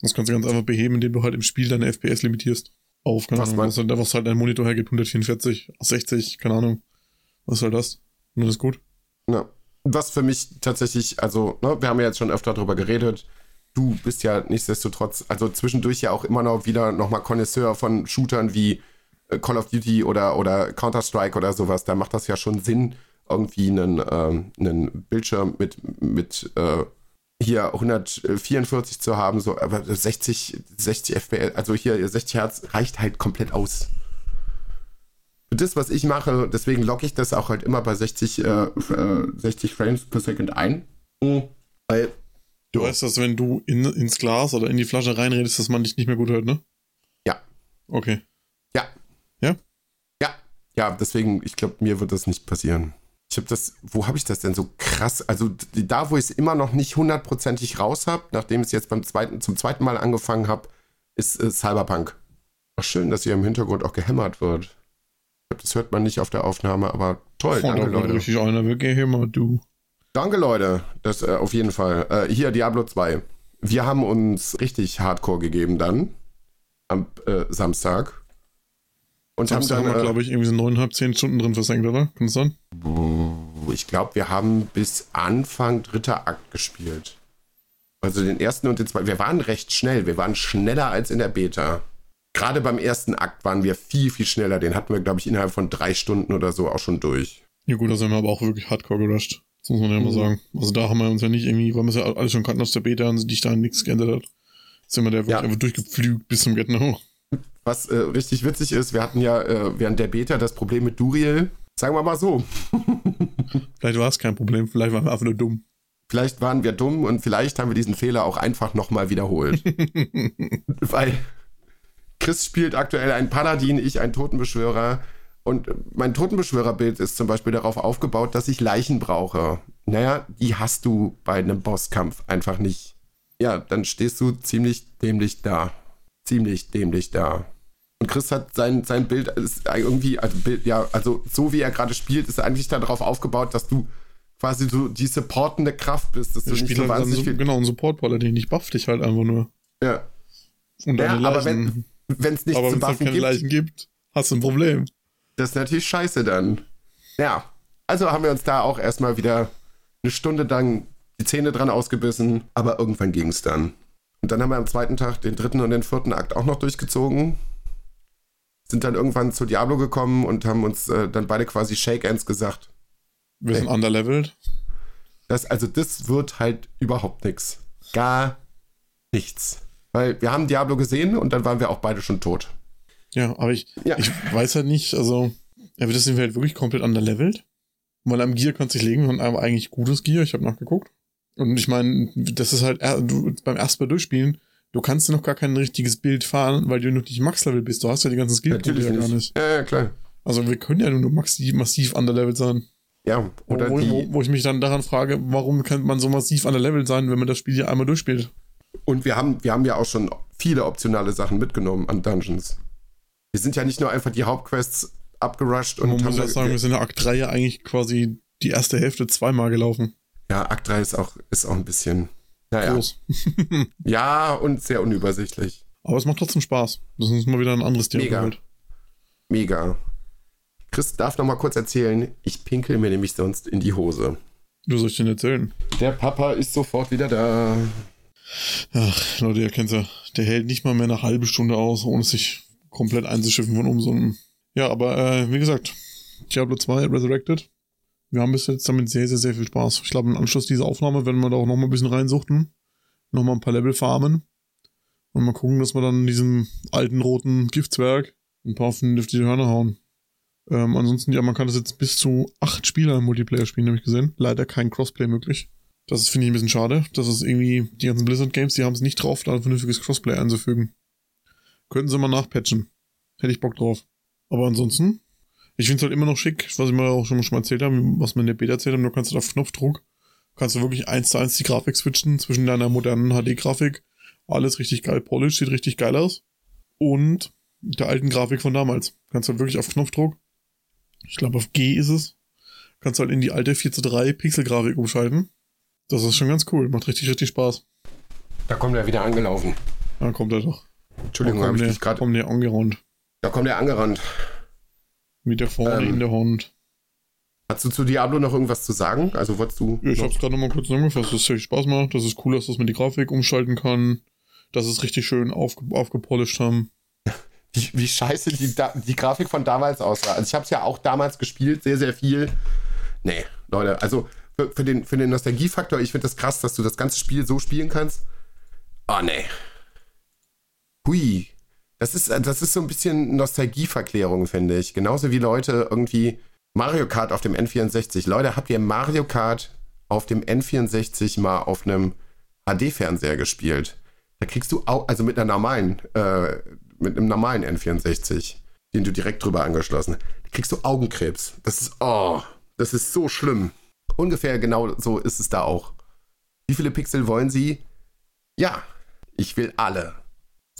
Das kannst du ganz einfach beheben, indem du halt im Spiel deine FPS limitierst. Auf, keine was Ahnung, was halt, was halt dein Monitor hergibt, 144, 60, keine Ahnung. Was ist halt das? Und das ist gut. Ja. Was für mich tatsächlich, also, ne, wir haben ja jetzt schon öfter darüber geredet, du bist ja nichtsdestotrotz, also zwischendurch ja auch immer noch wieder nochmal Connoisseur von Shootern wie Call of Duty oder, oder Counter-Strike oder sowas, da macht das ja schon Sinn, irgendwie einen, ähm, einen Bildschirm mit, mit äh, hier 144 zu haben, so, aber 60, 60 FPS, also hier 60 Hertz reicht halt komplett aus. Für das, was ich mache, deswegen logge ich das auch halt immer bei 60, äh, 60 äh, Frames per Second ein. Mhm. Weil. Du weißt, dass wenn du in, ins Glas oder in die Flasche reinredest, dass man dich nicht mehr gut hört, ne? Ja. Okay. Ja, ja? Ja. Deswegen, ich glaube, mir wird das nicht passieren. Ich habe das, wo habe ich das denn so krass? Also da, wo ich es immer noch nicht hundertprozentig raus habe, nachdem ich es jetzt beim zweiten, zum zweiten Mal angefangen habe, ist äh, Cyberpunk. Ach, schön, dass hier im Hintergrund auch gehämmert wird. Ich glaube, das hört man nicht auf der Aufnahme, aber toll, danke Leute. Richtig einer wird gehämmert, du. Danke Leute, das äh, auf jeden Fall. Äh, hier Diablo 2. wir haben uns richtig Hardcore gegeben dann am äh, Samstag. Und haben dann, äh, glaube ich, irgendwie so neuneinhalb, zehn Stunden drin versenkt, oder? Kann das sein? Ich glaube, wir haben bis Anfang dritter Akt gespielt. Also den ersten und den zweiten. Wir waren recht schnell. Wir waren schneller als in der Beta. Gerade beim ersten Akt waren wir viel, viel schneller. Den hatten wir, glaube ich, innerhalb von drei Stunden oder so auch schon durch. Ja gut, da sind wir aber auch wirklich hardcore gerusht. Das muss man ja mhm. mal sagen. Also da haben wir uns ja nicht irgendwie, weil wir es ja alles schon kannten aus der Beta und sich da nichts geändert hat. Sind wir da wirklich ja. einfach durchgepflügt bis zum Get No. Was äh, richtig witzig ist, wir hatten ja äh, während der Beta das Problem mit Duriel. Sagen wir mal so. vielleicht war es kein Problem, vielleicht waren wir einfach nur dumm. Vielleicht waren wir dumm und vielleicht haben wir diesen Fehler auch einfach nochmal wiederholt. Weil Chris spielt aktuell einen Paladin, ich einen Totenbeschwörer. Und mein Totenbeschwörerbild ist zum Beispiel darauf aufgebaut, dass ich Leichen brauche. Naja, die hast du bei einem Bosskampf einfach nicht. Ja, dann stehst du ziemlich dämlich da. Ziemlich dämlich da. Und Chris hat sein, sein Bild ist irgendwie, also Bild, ja, also so wie er gerade spielt, ist er eigentlich darauf aufgebaut, dass du quasi so die supportende Kraft bist, dass du nicht so wahnsinnig so, viel... Genau, ein Support-Paladin, nicht bufft dich halt einfach nur. Ja. Und ja, aber wenn es nicht aber zu buffen halt Leichen gibt, hast du ein Problem. Das ist natürlich scheiße dann. Ja, also haben wir uns da auch erstmal wieder eine Stunde lang die Zähne dran ausgebissen, aber irgendwann ging es dann. Und dann haben wir am zweiten Tag den dritten und den vierten Akt auch noch durchgezogen. Sind dann irgendwann zu Diablo gekommen und haben uns äh, dann beide quasi Shake-Ends gesagt. Wir sind underleveled. Das, also das wird halt überhaupt nichts. Gar nichts. Weil wir haben Diablo gesehen und dann waren wir auch beide schon tot. Ja, aber ich, ja. ich weiß halt nicht, also, ja, das sind wir halt wirklich komplett underleveled. Weil am Gear kannst du dich legen und einem eigentlich gutes Gear, ich habe nachgeguckt. Und ich meine, das ist halt, du, beim ersten Mal durchspielen, du kannst ja noch gar kein richtiges Bild fahren, weil du noch nicht Max-Level bist. Du hast ja die ganzen Skill-Punkte ja gar nicht. Ja, ja, klar. Also wir können ja nur massiv, massiv underleveled sein. Ja, oder wo, wo, wo, ich mich dann daran frage, warum kann man so massiv underleveled sein, wenn man das Spiel ja einmal durchspielt? Und wir haben, wir haben ja auch schon viele optionale Sachen mitgenommen an Dungeons. Wir sind ja nicht nur einfach die Hauptquests abgerusht und Man haben muss ja sagen, wir sind in Akt 3 ja eigentlich quasi die erste Hälfte zweimal gelaufen. Ja, Akt 3 ist auch, ist auch ein bisschen naja. groß. ja, und sehr unübersichtlich. Aber es macht trotzdem Spaß. Das ist mal wieder ein anderes Thema. Mega. Mega. Chris darf noch mal kurz erzählen, ich pinkel mir nämlich sonst in die Hose. Du sollst denn erzählen? Der Papa ist sofort wieder da. Ach, Leute, ihr kennt ja. Der hält nicht mal mehr eine halbe Stunde aus, ohne sich komplett einzuschiffen von um so einem. Ja, aber äh, wie gesagt, Diablo 2 Resurrected. Wir haben bis jetzt damit sehr, sehr, sehr viel Spaß. Ich glaube, im Anschluss dieser Aufnahme werden wir da auch noch mal ein bisschen reinsuchten. Noch mal ein paar Level farmen. Und mal gucken, dass wir dann diesem alten roten Giftzwerg ein paar vernünftige Hörner hauen. Ähm, ansonsten, ja, man kann das jetzt bis zu acht Spieler im Multiplayer spielen, habe ich gesehen. Leider kein Crossplay möglich. Das finde ich ein bisschen schade. Das ist irgendwie, die ganzen Blizzard Games, die haben es nicht drauf, da ein vernünftiges Crossplay einzufügen. Könnten sie mal nachpatchen. Hätte ich Bock drauf. Aber ansonsten, ich finde es halt immer noch schick, was ich mal auch schon mal erzählt habe, was wir in der Beta erzählt haben, du kannst halt auf Knopfdruck, kannst du wirklich eins zu eins die Grafik switchen zwischen deiner modernen HD-Grafik. Alles richtig geil polished, sieht richtig geil aus. Und der alten Grafik von damals. Kannst du halt wirklich auf Knopfdruck ich glaube auf G ist es, kannst du halt in die alte 4 zu 3 Pixel-Grafik umschalten. Das ist schon ganz cool, macht richtig, richtig Spaß. Da kommt er wieder angelaufen. Da kommt er doch. Entschuldigung, habe ich dich gerade... Kommt der angerannt. Da kommt er angerannt. Mit der vorne ähm, in der Hand. Hast du zu Diablo noch irgendwas zu sagen? Also wolltest du. Ja, ich hab's gerade nochmal kurz zusammengefasst, dass es richtig Spaß macht, dass es cool ist, dass man die Grafik umschalten kann, dass es richtig schön aufge aufgepolished haben wie, wie scheiße die, die Grafik von damals aussah. Also ich habe es ja auch damals gespielt, sehr, sehr viel. Nee, Leute, also für, für den, für den Nostalgiefaktor, ich finde das krass, dass du das ganze Spiel so spielen kannst. Oh, nee. Hui. Das ist, das ist so ein bisschen Nostalgieverklärung, finde ich. Genauso wie Leute irgendwie Mario Kart auf dem N64. Leute, habt ihr Mario Kart auf dem N64 mal auf einem HD-Fernseher gespielt? Da kriegst du auch, also mit einer normalen äh, mit einem normalen N64, den du direkt drüber angeschlossen hast, kriegst du Augenkrebs. Das ist, oh, das ist so schlimm. Ungefähr genau so ist es da auch. Wie viele Pixel wollen sie? Ja, ich will alle.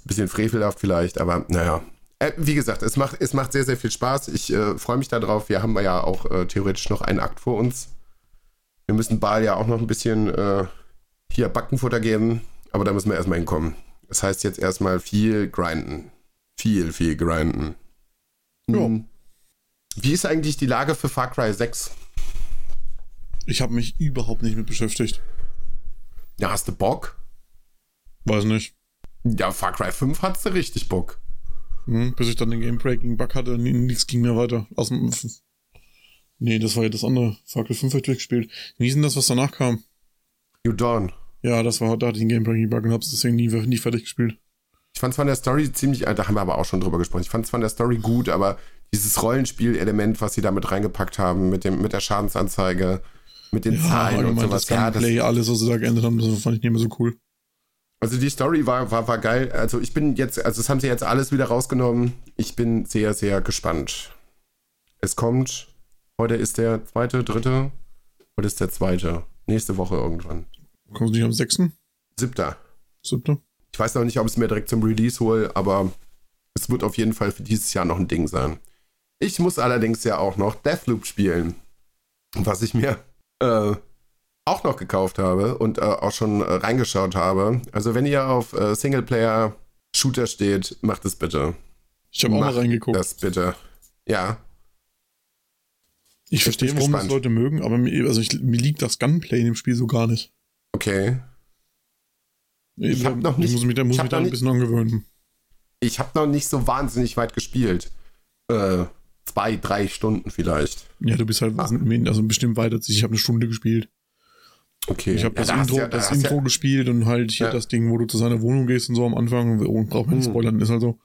Bisschen frevelhaft vielleicht, aber naja. Äh, wie gesagt, es macht, es macht sehr, sehr viel Spaß. Ich äh, freue mich darauf. Wir haben ja auch äh, theoretisch noch einen Akt vor uns. Wir müssen Bal ja auch noch ein bisschen äh, hier Backenfutter geben. Aber da müssen wir erstmal hinkommen. Das heißt jetzt erstmal viel grinden. Viel, viel grinden. Ja. Hm. Wie ist eigentlich die Lage für Far Cry 6? Ich habe mich überhaupt nicht mit beschäftigt. Ja, hast du Bock? Weiß nicht. Ja, Far Cry 5 hattest du richtig Bock. Hm, bis ich dann den Game-Breaking-Bug hatte, nichts ging mehr weiter. Aus dem. Nee, das war ja das andere. Far Cry 5 hab ich durchgespielt. Wie ist denn das, was danach kam? New Dawn. Ja, das war, da hatte ich den Game-Breaking-Bug und hab's deswegen nie, nie fertig gespielt. Ich fand zwar in der Story ziemlich, da haben wir aber auch schon drüber gesprochen, ich fand zwar in der Story gut, aber dieses Rollenspiel-Element, was sie da mit reingepackt haben, mit, dem, mit der Schadensanzeige, mit den Zahlen und sowas. das Ja, das, alles, was sie da geändert haben, das fand ich nicht mehr so cool. Also die Story war, war, war geil. Also ich bin jetzt, also das haben sie jetzt alles wieder rausgenommen. Ich bin sehr, sehr gespannt. Es kommt, heute ist der zweite, dritte, heute ist der zweite. Nächste Woche irgendwann. Kommen sie nicht am 6., Siebter. 7.? Ich weiß noch nicht, ob ich es mir direkt zum Release hole, aber es wird auf jeden Fall für dieses Jahr noch ein Ding sein. Ich muss allerdings ja auch noch Deathloop spielen. Was ich mir äh, auch noch gekauft habe und äh, auch schon äh, reingeschaut habe. Also wenn ihr auf äh, Singleplayer-Shooter steht, macht es bitte. Ich habe auch mal reingeguckt. Das bitte. Ja, ich verstehe, bin warum das gespannt. Leute mögen, aber mir, also ich, mir liegt das Gunplay in dem Spiel so gar nicht. okay. Ich hab noch nicht- ich muss mich da, muss ich mich da ein bisschen angewöhnen. Ich habe noch nicht so wahnsinnig weit gespielt. Äh, zwei, drei Stunden vielleicht. Ja, du bist halt Ah. also bestimmt weiter. Ich Ich habe eine Stunde gespielt. Okay. Ich habe Ja, das da Intro, ja- da das hast ja- Intro gespielt und halt hier das Ding, wo du zu seiner Wohnung gehst und so am Anfang. Und braucht man nicht Hm. spoilern, ist halt so.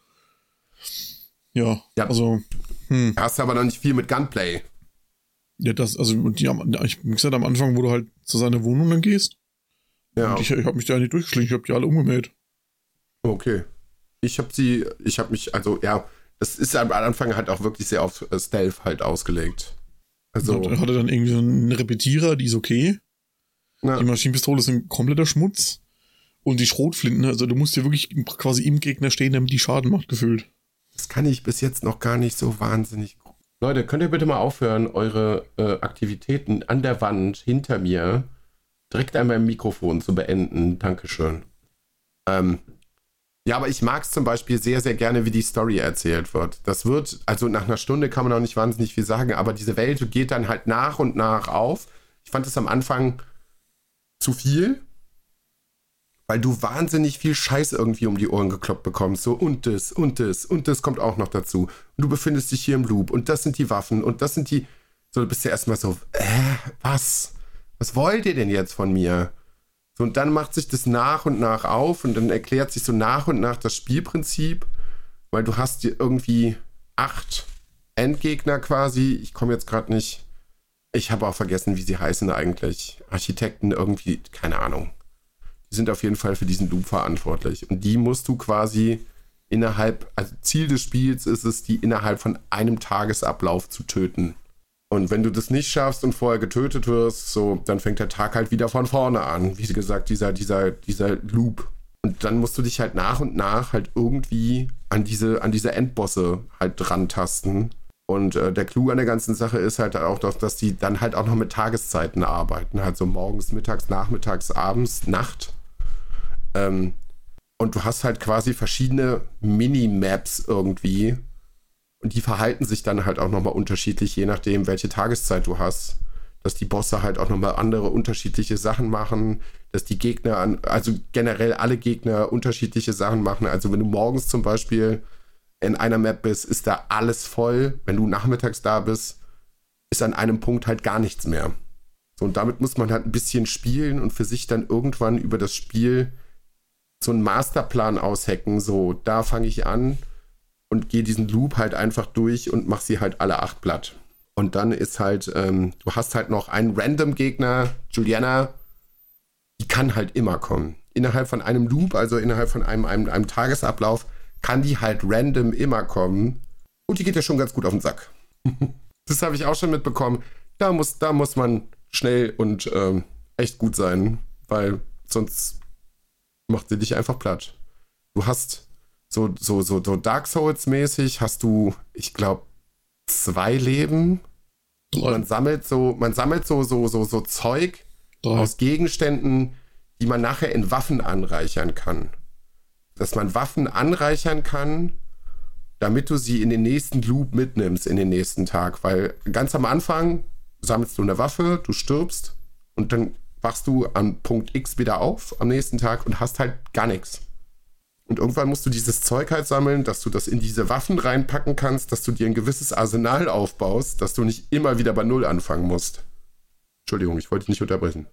Ja, also, hm, Hast aber noch nicht viel mit Gunplay. ja, das, also, die, ich wie gesagt, am Anfang, wo du halt zu seiner Wohnung dann gehst, Ja. ich, ich habe mich da nicht durchgeschlichen, ich habe die alle umgemäht. Okay. Ich habe sie, ich habe mich, also ja, das ist am Anfang halt auch wirklich sehr auf Stealth halt ausgelegt. Also, Und hatte dann irgendwie so einen Repetierer, die ist okay. Na, Die Maschinenpistole ist ein kompletter Schmutz. Und die Schrotflinten, also du musst ja wirklich quasi im Gegner stehen, damit die Schaden macht, gefühlt. das kann ich bis jetzt noch gar nicht so wahnsinnig. gut. Leute, könnt ihr bitte mal aufhören, eure äh, Aktivitäten an der Wand hinter mir direkt an meinem Mikrofon zu beenden? Dankeschön. Ähm, ja, aber ich mag es zum Beispiel sehr, sehr gerne, wie die Story erzählt wird. Das wird, also nach einer Stunde kann man auch nicht wahnsinnig viel sagen, aber diese Welt geht dann halt nach und nach auf. Ich fand es am Anfang zu viel, weil du wahnsinnig viel Scheiß irgendwie um die Ohren gekloppt bekommst. So und das und das und das kommt auch noch dazu. Und du befindest dich hier im Loop und das sind die Waffen und das sind die. So, du bist ja erstmal so, äh, was? Was wollt ihr denn jetzt von mir? So, und dann macht sich das nach und nach auf und dann erklärt sich so nach und nach das Spielprinzip, weil du hast dir irgendwie acht Endgegner quasi. Ich komme jetzt gerade nicht. Ich habe auch vergessen, wie sie heißen eigentlich. Architekten irgendwie, keine Ahnung. Die sind auf jeden Fall für diesen Loop verantwortlich. Und die musst du quasi innerhalb, also Ziel des Spiels ist es, die innerhalb von einem Tagesablauf zu töten. Und wenn du das nicht schaffst und vorher getötet wirst, so, dann fängt der Tag halt wieder von vorne an. Wie gesagt, dieser, dieser, dieser Loop. Und dann musst du dich halt nach und nach halt irgendwie an diese, an diese Endbosse halt dran tasten. Und äh, der Clou an der ganzen Sache ist halt auch, dass, dass die dann halt auch noch mit Tageszeiten arbeiten. Halt so morgens, mittags, nachmittags, abends, Nacht. Ähm, und du hast halt quasi verschiedene Minimaps irgendwie. Und die verhalten sich dann halt auch nochmal unterschiedlich, je nachdem, welche Tageszeit du hast. Dass die Bosse halt auch nochmal andere unterschiedliche Sachen machen, dass die Gegner, an, also generell alle Gegner unterschiedliche Sachen machen. Also wenn du morgens zum Beispiel in einer Map bist, ist da alles voll. Wenn du nachmittags da bist, ist an einem Punkt halt gar nichts mehr. So, und damit muss man halt ein bisschen spielen und für sich dann irgendwann über das Spiel so einen Masterplan aushacken. So, da fange ich an und gehe diesen Loop halt einfach durch und mach sie halt alle acht Blatt. Und dann ist halt, ähm, du hast halt noch einen Random-Gegner, Juliana, die kann halt immer kommen. Innerhalb von einem Loop, also innerhalb von einem, einem, einem Tagesablauf, kann die halt random immer kommen. Und die geht ja schon ganz gut auf den Sack. das habe ich auch schon mitbekommen. Da muss, da muss man schnell und ähm, echt gut sein, weil sonst macht sie dich einfach platt. Du hast so, so, so, so Dark Souls-mäßig hast du, ich glaube, zwei Leben. Drei. Man sammelt so, man sammelt so, so, so, so Zeug Drei. aus Gegenständen, die man nachher in Waffen anreichern kann. Dass man Waffen anreichern kann, damit du sie in den nächsten Loop mitnimmst, in den nächsten Tag. Weil ganz am Anfang sammelst du eine Waffe, du stirbst und dann wachst du an Punkt X wieder auf am nächsten Tag und hast halt gar nichts. Und irgendwann musst du dieses Zeug halt sammeln, dass du das in diese Waffen reinpacken kannst, dass du dir ein gewisses Arsenal aufbaust, dass du nicht immer wieder bei Null anfangen musst. Entschuldigung, ich wollte dich nicht unterbrechen.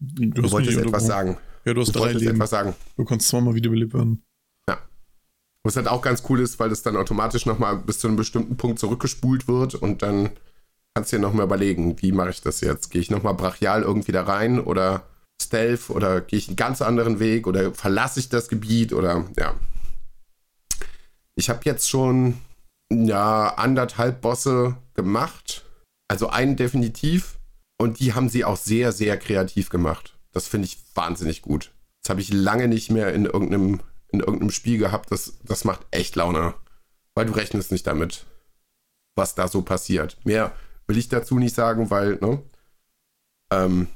Du, Du wolltest etwas sagen. Ja, du hast Du drei Leben. etwas sagen. Du kannst zweimal wiederbelebt werden. Ja. Was halt auch ganz cool ist, weil das dann automatisch nochmal bis zu einem bestimmten Punkt zurückgespult wird und dann kannst du dir nochmal überlegen, wie mache ich das jetzt? Gehe ich nochmal brachial irgendwie da rein oder Stealth oder gehe ich einen ganz anderen Weg oder verlasse ich das Gebiet oder ja. Ich habe jetzt schon ja anderthalb Bosse gemacht, also einen definitiv und die haben sie auch sehr, sehr kreativ gemacht. Das finde ich wahnsinnig gut. Das habe ich lange nicht mehr in irgendeinem, in irgendeinem Spiel gehabt. Das, das macht echt Laune. Weil du rechnest nicht damit, was da so passiert. Mehr will ich dazu nicht sagen, weil, ne? Ähm,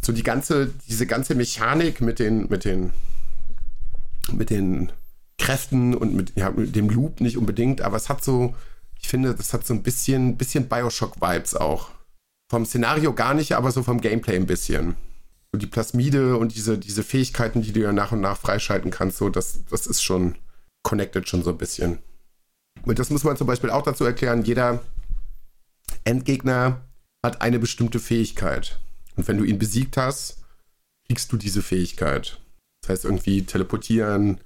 so die ganze, diese ganze Mechanik mit den, mit den, mit den Kräften und mit, ja, mit dem Loop nicht unbedingt, aber es hat so, ich finde, das hat so ein bisschen, bisschen Bioshock-Vibes auch. Vom Szenario gar nicht, aber so vom Gameplay ein bisschen. Die Plasmide und diese, diese Fähigkeiten, die du ja nach und nach freischalten kannst, so, das, das ist schon connected schon so ein bisschen. Und das muss man zum Beispiel auch dazu erklären, jeder Endgegner hat eine bestimmte Fähigkeit. Und wenn du ihn besiegt hast, kriegst du diese Fähigkeit. Das heißt irgendwie teleportieren,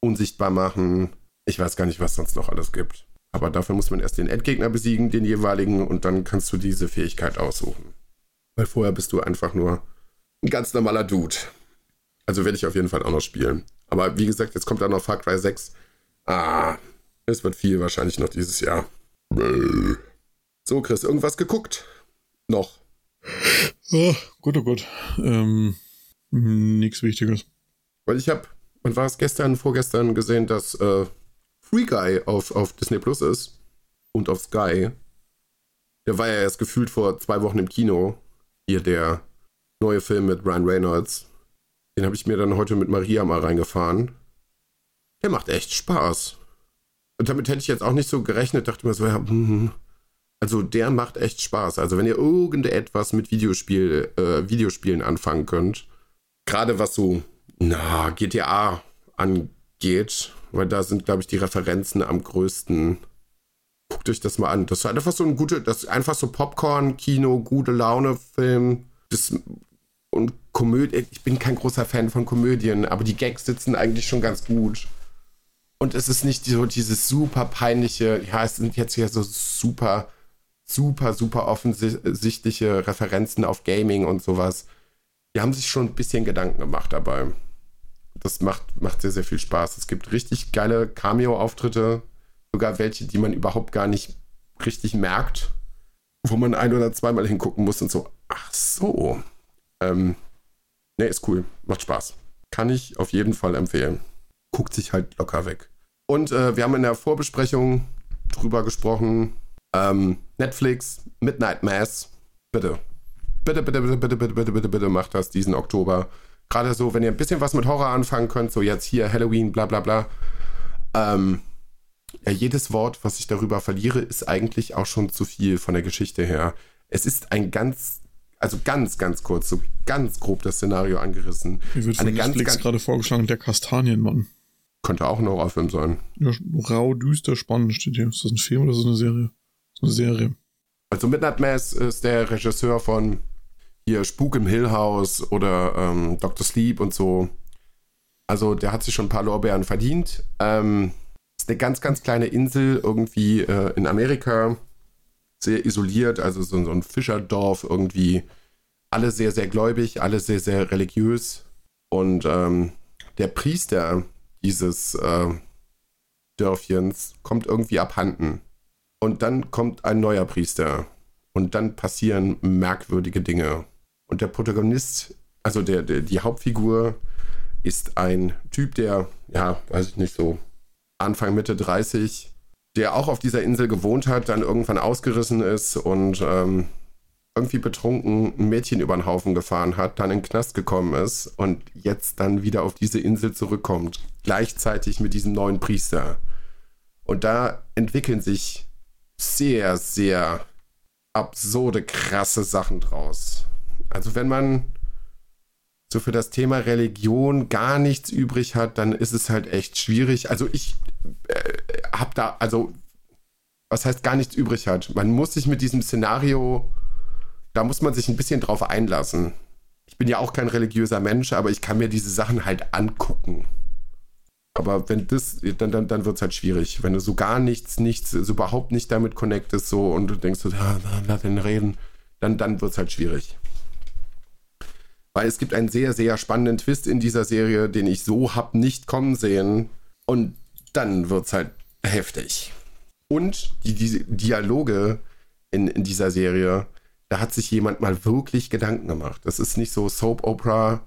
unsichtbar machen. Ich weiß gar nicht, was sonst noch alles gibt. Aber dafür muss man erst den Endgegner besiegen, den jeweiligen, und dann kannst du diese Fähigkeit aussuchen. Weil vorher bist du einfach nur ein ganz normaler Dude. Also werde ich auf jeden Fall auch noch spielen. Aber wie gesagt, jetzt kommt da noch Far Cry 6. Ah, es wird viel wahrscheinlich noch dieses Jahr. So, Chris, irgendwas geguckt? Noch. Oh, gut, oh Gott. Ähm, nichts Wichtiges. Weil ich habe, und war es gestern, vorgestern gesehen, dass äh, Free Guy auf, auf Disney Plus ist und auf Sky. Der war ja erst gefühlt vor zwei Wochen im Kino. Hier der neue Film mit Ryan Reynolds. Den habe ich mir dann heute mit Maria mal reingefahren. Der macht echt Spaß. Und damit hätte ich jetzt auch nicht so gerechnet, dachte mir so, ja, hm, also der macht echt Spaß. Also wenn ihr irgendetwas mit Videospiel, äh, Videospielen anfangen könnt, gerade was so, na, GTA angeht, weil da sind, glaube ich, die Referenzen am größten. Guckt euch das mal an. Das ist einfach so ein gute, das ist einfach so Popcorn, Kino, gute Laune, Film. Das, und Komödie, ich bin kein großer Fan von Komödien, aber die Gags sitzen eigentlich schon ganz gut. Und es ist nicht so dieses super peinliche, ja, es sind jetzt hier so super, super, super offensichtliche Referenzen auf Gaming und sowas. Die haben sich schon ein bisschen Gedanken gemacht dabei. Das macht, macht sehr, sehr viel Spaß. Es gibt richtig geile Cameo-Auftritte, sogar welche, die man überhaupt gar nicht richtig merkt, wo man ein- oder zweimal hingucken muss und so, ach so. Ähm, ne, ist cool, macht Spaß. Kann ich auf jeden Fall empfehlen guckt sich halt locker weg. Und äh, wir haben in der Vorbesprechung drüber gesprochen. Ähm, Netflix, Midnight Mass. Bitte. Bitte, bitte, bitte, bitte, bitte, bitte, bitte, bitte macht das diesen Oktober. Gerade so, wenn ihr ein bisschen was mit Horror anfangen könnt, so jetzt hier Halloween, bla bla bla. Ähm, ja, jedes Wort, was ich darüber verliere, ist eigentlich auch schon zu viel von der Geschichte her. Es ist ein ganz, also ganz, ganz kurz, so ganz grob das Szenario angerissen. Mir wird von Eine ganz, Netflix ganz- gerade vorgeschlagen, der Kastanienmann. Könnte auch ein Horrorfilm sein. Ja, rau, düster, spannend steht hier. Ist das ein Film oder ist das eine Serie? Das ist eine Serie. Also Midnight Mass ist der Regisseur von hier Spuk im Hill House oder ähm, Dr. Sleep und so. Also der hat sich schon ein paar Lorbeeren verdient. Ähm, ist eine ganz, ganz kleine Insel irgendwie äh, in Amerika. Sehr isoliert, also so, so ein Fischerdorf irgendwie. Alle sehr, sehr gläubig, alle sehr, sehr religiös. Und ähm, der Priester dieses äh, Dörfchens kommt irgendwie abhanden. Und dann kommt ein neuer Priester. Und dann passieren merkwürdige Dinge. Und der Protagonist, also der, der, die Hauptfigur, ist ein Typ, der, ja, weiß ich nicht, so Anfang, Mitte 30, der auch auf dieser Insel gewohnt hat, dann irgendwann ausgerissen ist und ähm, irgendwie betrunken ein Mädchen über den Haufen gefahren hat, dann in den Knast gekommen ist und jetzt dann wieder auf diese Insel zurückkommt. Gleichzeitig mit diesem neuen Priester. Und da entwickeln sich sehr, sehr absurde, krasse Sachen draus. Also wenn man so für das Thema Religion gar nichts übrig hat, dann ist es halt echt schwierig. Also ich äh, habe da, also was heißt gar nichts übrig hat. Man muss sich mit diesem Szenario, da muss man sich ein bisschen drauf einlassen. Ich bin ja auch kein religiöser Mensch, aber ich kann mir diese Sachen halt angucken. Aber wenn das, dann, dann, dann wird es halt schwierig. Wenn du so gar nichts, nichts, so überhaupt nicht damit connectest so und du denkst so, ah, lass ihn reden, dann, dann wird es halt schwierig. Weil es gibt einen sehr, sehr spannenden Twist in dieser Serie, den ich so hab nicht kommen sehen. Und dann wird es halt heftig. Und die, die Dialoge in, in dieser Serie, da hat sich jemand mal wirklich Gedanken gemacht. Das ist nicht so Soap Opera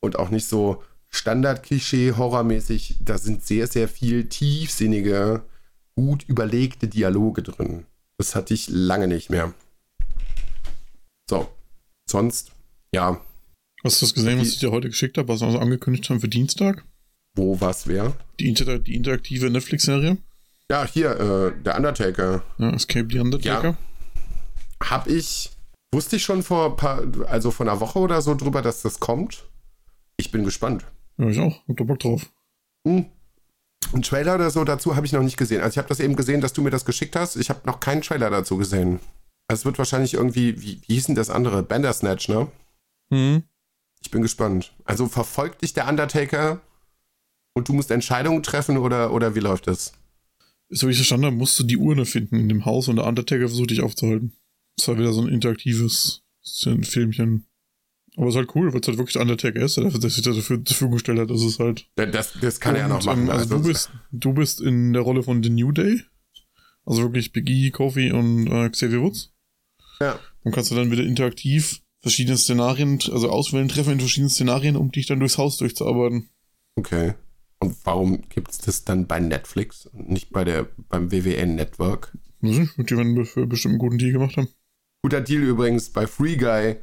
und auch nicht so Standard-Klischee, horrormäßig. Da sind sehr, sehr viel tiefsinnige, gut überlegte Dialoge drin. Das hatte ich lange nicht mehr. So. Sonst, ja. Hast du das gesehen, was ich dir heute geschickt habe, was wir also angekündigt haben für Dienstag? Wo, was, wer? Die, Inter die interaktive Netflix-Serie. Ja, hier, äh, der Undertaker. Ja, Escape the Undertaker. Ja. Hab ich, wusste ich schon vor paar, also vor einer Woche oder so drüber, dass das kommt. Ich bin gespannt. Ja, ich auch. Hab da Bock drauf. Hm. Ein Trailer oder so dazu habe ich noch nicht gesehen. Also ich habe das eben gesehen, dass du mir das geschickt hast. Ich habe noch keinen Trailer dazu gesehen. Also es wird wahrscheinlich irgendwie, wie, wie hieß denn das andere? Bandersnatch, ne? Hm. Ich bin gespannt. Also verfolgt dich der Undertaker und du musst Entscheidungen treffen oder, oder wie läuft das? So wie ich verstanden habe, musst du die Urne finden in dem Haus und der Undertaker versucht dich aufzuhalten. Das war wieder so ein interaktives Filmchen. Aber es ist halt cool, weil es halt wirklich Undertaker ist, der sich dafür zur Verfügung gestellt hat. Das ist halt. Das, das kann und, er ja noch machen. Ähm, also, also du, bist, du bist in der Rolle von The New Day. Also wirklich Big E, Kofi und äh, Xavier Woods. Ja. Und kannst du dann wieder interaktiv verschiedene Szenarien, also auswählen, treffen in verschiedenen Szenarien, um dich dann durchs Haus durchzuarbeiten. Okay. Und warum gibt es das dann bei Netflix und nicht bei der, beim WWN Network? Weiß nicht, die werden für bestimmt einen guten Deal gemacht haben. Guter Deal übrigens bei Free Guy.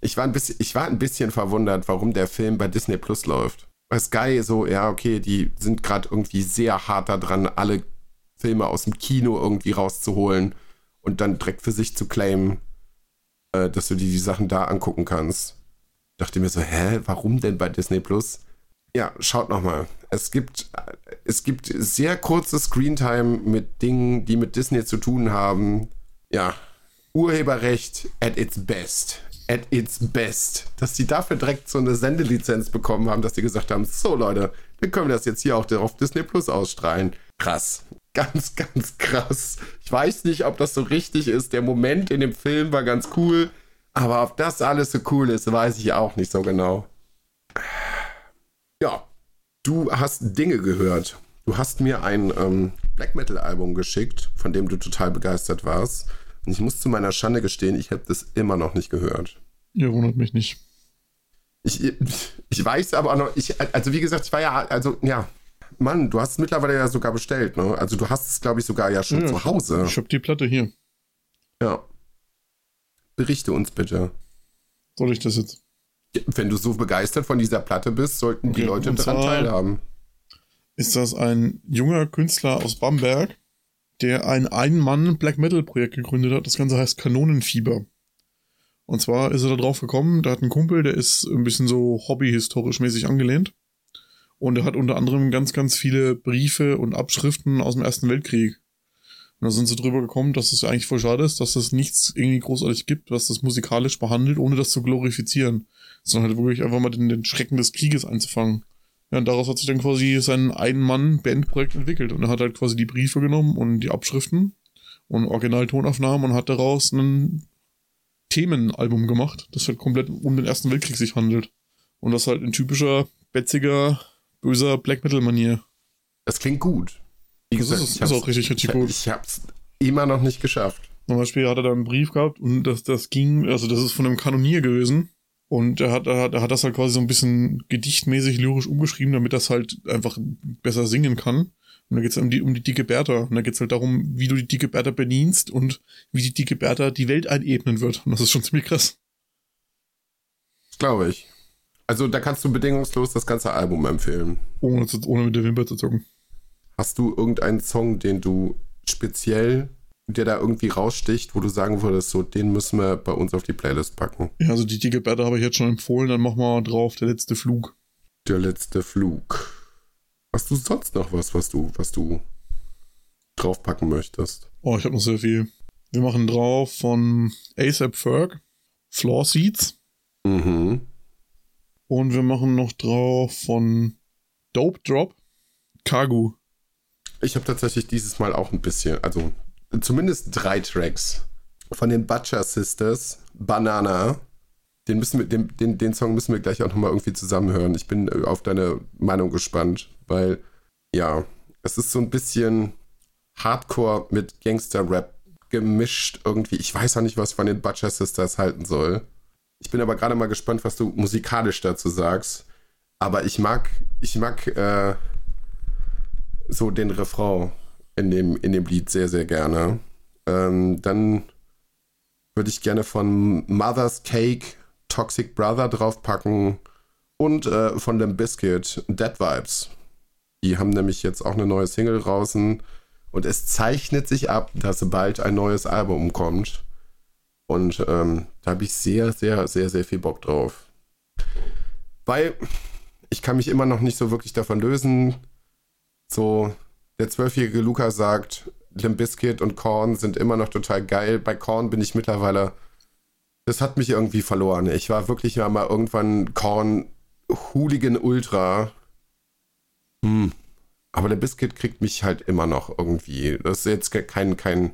Ich war ein bisschen, ich war ein bisschen verwundert, warum der Film bei Disney Plus läuft. Bei Sky so, ja, okay, die sind gerade irgendwie sehr hart daran, alle Filme aus dem Kino irgendwie rauszuholen und dann direkt für sich zu claimen, äh, dass du dir die Sachen da angucken kannst. Dachte mir so, hä, warum denn bei Disney Plus? Ja, schaut nochmal. Es gibt, es gibt sehr kurze Screentime mit Dingen, die mit Disney zu tun haben. Ja, Urheberrecht at its best. At its best. Dass die dafür direkt so eine Sendelizenz bekommen haben, dass die gesagt haben, so Leute, wir können das jetzt hier auch auf Disney Plus ausstrahlen. Krass. Ganz, ganz krass. Ich weiß nicht, ob das so richtig ist. Der Moment in dem Film war ganz cool. Aber ob das alles so cool ist, weiß ich auch nicht so genau. Ja, du hast Dinge gehört. Du hast mir ein ähm, Black Metal-Album geschickt, von dem du total begeistert warst. Und ich muss zu meiner Schande gestehen, ich habe das immer noch nicht gehört. Ja, wundert mich nicht. Ich, ich weiß aber auch noch, ich, also wie gesagt, ich war ja, also ja, Mann, du hast es mittlerweile ja sogar bestellt, ne? Also du hast es, glaube ich, sogar ja schon ja, zu Hause. Ich habe die Platte hier. Ja. Berichte uns bitte. Soll ich das jetzt? Wenn du so begeistert von dieser Platte bist, sollten okay, die Leute daran teilhaben. Ist das ein junger Künstler aus Bamberg, der ein Ein-Mann-Black Metal-Projekt gegründet hat. Das Ganze heißt Kanonenfieber. Und zwar ist er da drauf gekommen, da hat ein Kumpel, der ist ein bisschen so hobbyhistorisch mäßig angelehnt. Und er hat unter anderem ganz, ganz viele Briefe und Abschriften aus dem Ersten Weltkrieg. Und da sind sie drüber gekommen, dass es eigentlich voll schade ist, dass es nichts irgendwie großartig gibt, was das musikalisch behandelt, ohne das zu glorifizieren sondern halt wirklich einfach mal den, den Schrecken des Krieges einzufangen. Ja, und daraus hat sich dann quasi sein Ein-Mann-Bandprojekt entwickelt. Und er hat halt quasi die Briefe genommen und die Abschriften und Originaltonaufnahmen und hat daraus ein Themenalbum gemacht, das halt komplett um den Ersten Weltkrieg sich handelt. Und das halt in typischer, betziger, böser Black Metal-Manier. Das klingt gut. Wie gesagt, das ist, ist auch richtig, richtig ich, gut. Ich hab's immer noch nicht geschafft. Zum Beispiel hat er da einen Brief gehabt und das, das ging, also das ist von einem Kanonier gewesen. Und er hat, er, hat, er hat das halt quasi so ein bisschen gedichtmäßig lyrisch umgeschrieben, damit das halt einfach besser singen kann. Und da geht's um die, um die dicke Bertha. Und da geht's halt darum, wie du die dicke Bertha bedienst und wie die dicke Bertha die Welt einebnen wird. Und das ist schon ziemlich krass. Glaube ich. Also da kannst du bedingungslos das ganze Album empfehlen. Ohne, zu, ohne mit der Wimper zu zucken. Hast du irgendeinen Song, den du speziell, der da irgendwie raussticht, wo du sagen würdest, so, den müssen wir bei uns auf die Playlist packen? Ja, also die dicke Bertha habe ich jetzt schon empfohlen, dann machen wir drauf der letzte Flug. Der letzte Flug. Hast du sonst noch was, was du, was du draufpacken möchtest? Oh, ich habe noch sehr viel. Wir machen drauf von ASAP Ferg, Floor Seats. Mhm. Und wir machen noch drauf von Dope Drop, Kagu. Ich habe tatsächlich dieses Mal auch ein bisschen, also zumindest drei Tracks. Von den Butcher Sisters, Banana. Den, müssen wir, den, den, den Song müssen wir gleich auch nochmal irgendwie zusammenhören. Ich bin äh, auf deine Meinung gespannt, weil, ja, es ist so ein bisschen Hardcore mit Gangster-Rap gemischt irgendwie. Ich weiß auch nicht, was von den Butcher Sisters halten soll. Ich bin aber gerade mal gespannt, was du musikalisch dazu sagst. Aber ich mag, ich mag äh, so den Refrain in dem, in dem Lied sehr, sehr gerne. Ähm, dann würde ich gerne von Mother's Cake Toxic Brother draufpacken und äh, von dem Biscuit Dead Vibes. Die haben nämlich jetzt auch eine neue Single draußen und es zeichnet sich ab, dass bald ein neues Album kommt. Und ähm, da habe ich sehr, sehr, sehr, sehr viel Bock drauf. Weil ich kann mich immer noch nicht so wirklich davon lösen. So, der zwölfjährige Luca sagt, Limp Bizkit und Korn sind immer noch total geil. Bei Korn bin ich mittlerweile, das hat mich irgendwie verloren. Ich war wirklich mal irgendwann Korn Hooligan Ultra. Hm. Aber der Biscuit kriegt mich halt immer noch irgendwie. Das ist jetzt kein, kein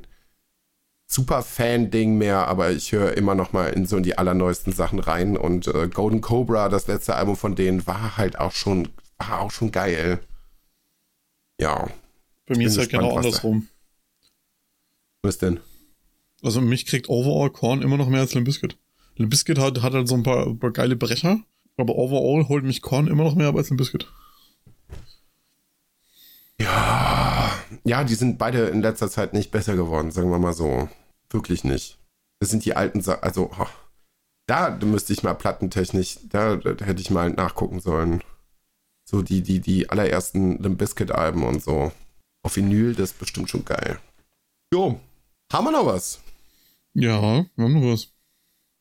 super Fan-Ding mehr, aber ich höre immer noch mal in so in die allerneuesten Sachen rein. Und äh, Golden Cobra, das letzte Album von denen, war halt auch schon, war auch schon geil. Ja. Bei mir ist halt genau andersrum. Was denn? Also mich kriegt Overall Korn immer noch mehr als Limp Bizkit. Limp Bizkit hat, hat halt so ein paar, ein paar geile Brecher, aber Overall holt mich Korn immer noch mehr ab als Limp Bizkit. Ja, ja, die sind beide in letzter Zeit nicht besser geworden, sagen wir mal so. Wirklich nicht. Das sind die alten Sachen, also oh, da müsste ich mal plattentechnisch, da, da, hätte ich mal nachgucken sollen. So die, die, die allerersten Limp Bizkit Alben und so. Auf Vinyl, das ist bestimmt schon geil. Jo, haben wir noch was? Ja, wir haben noch was.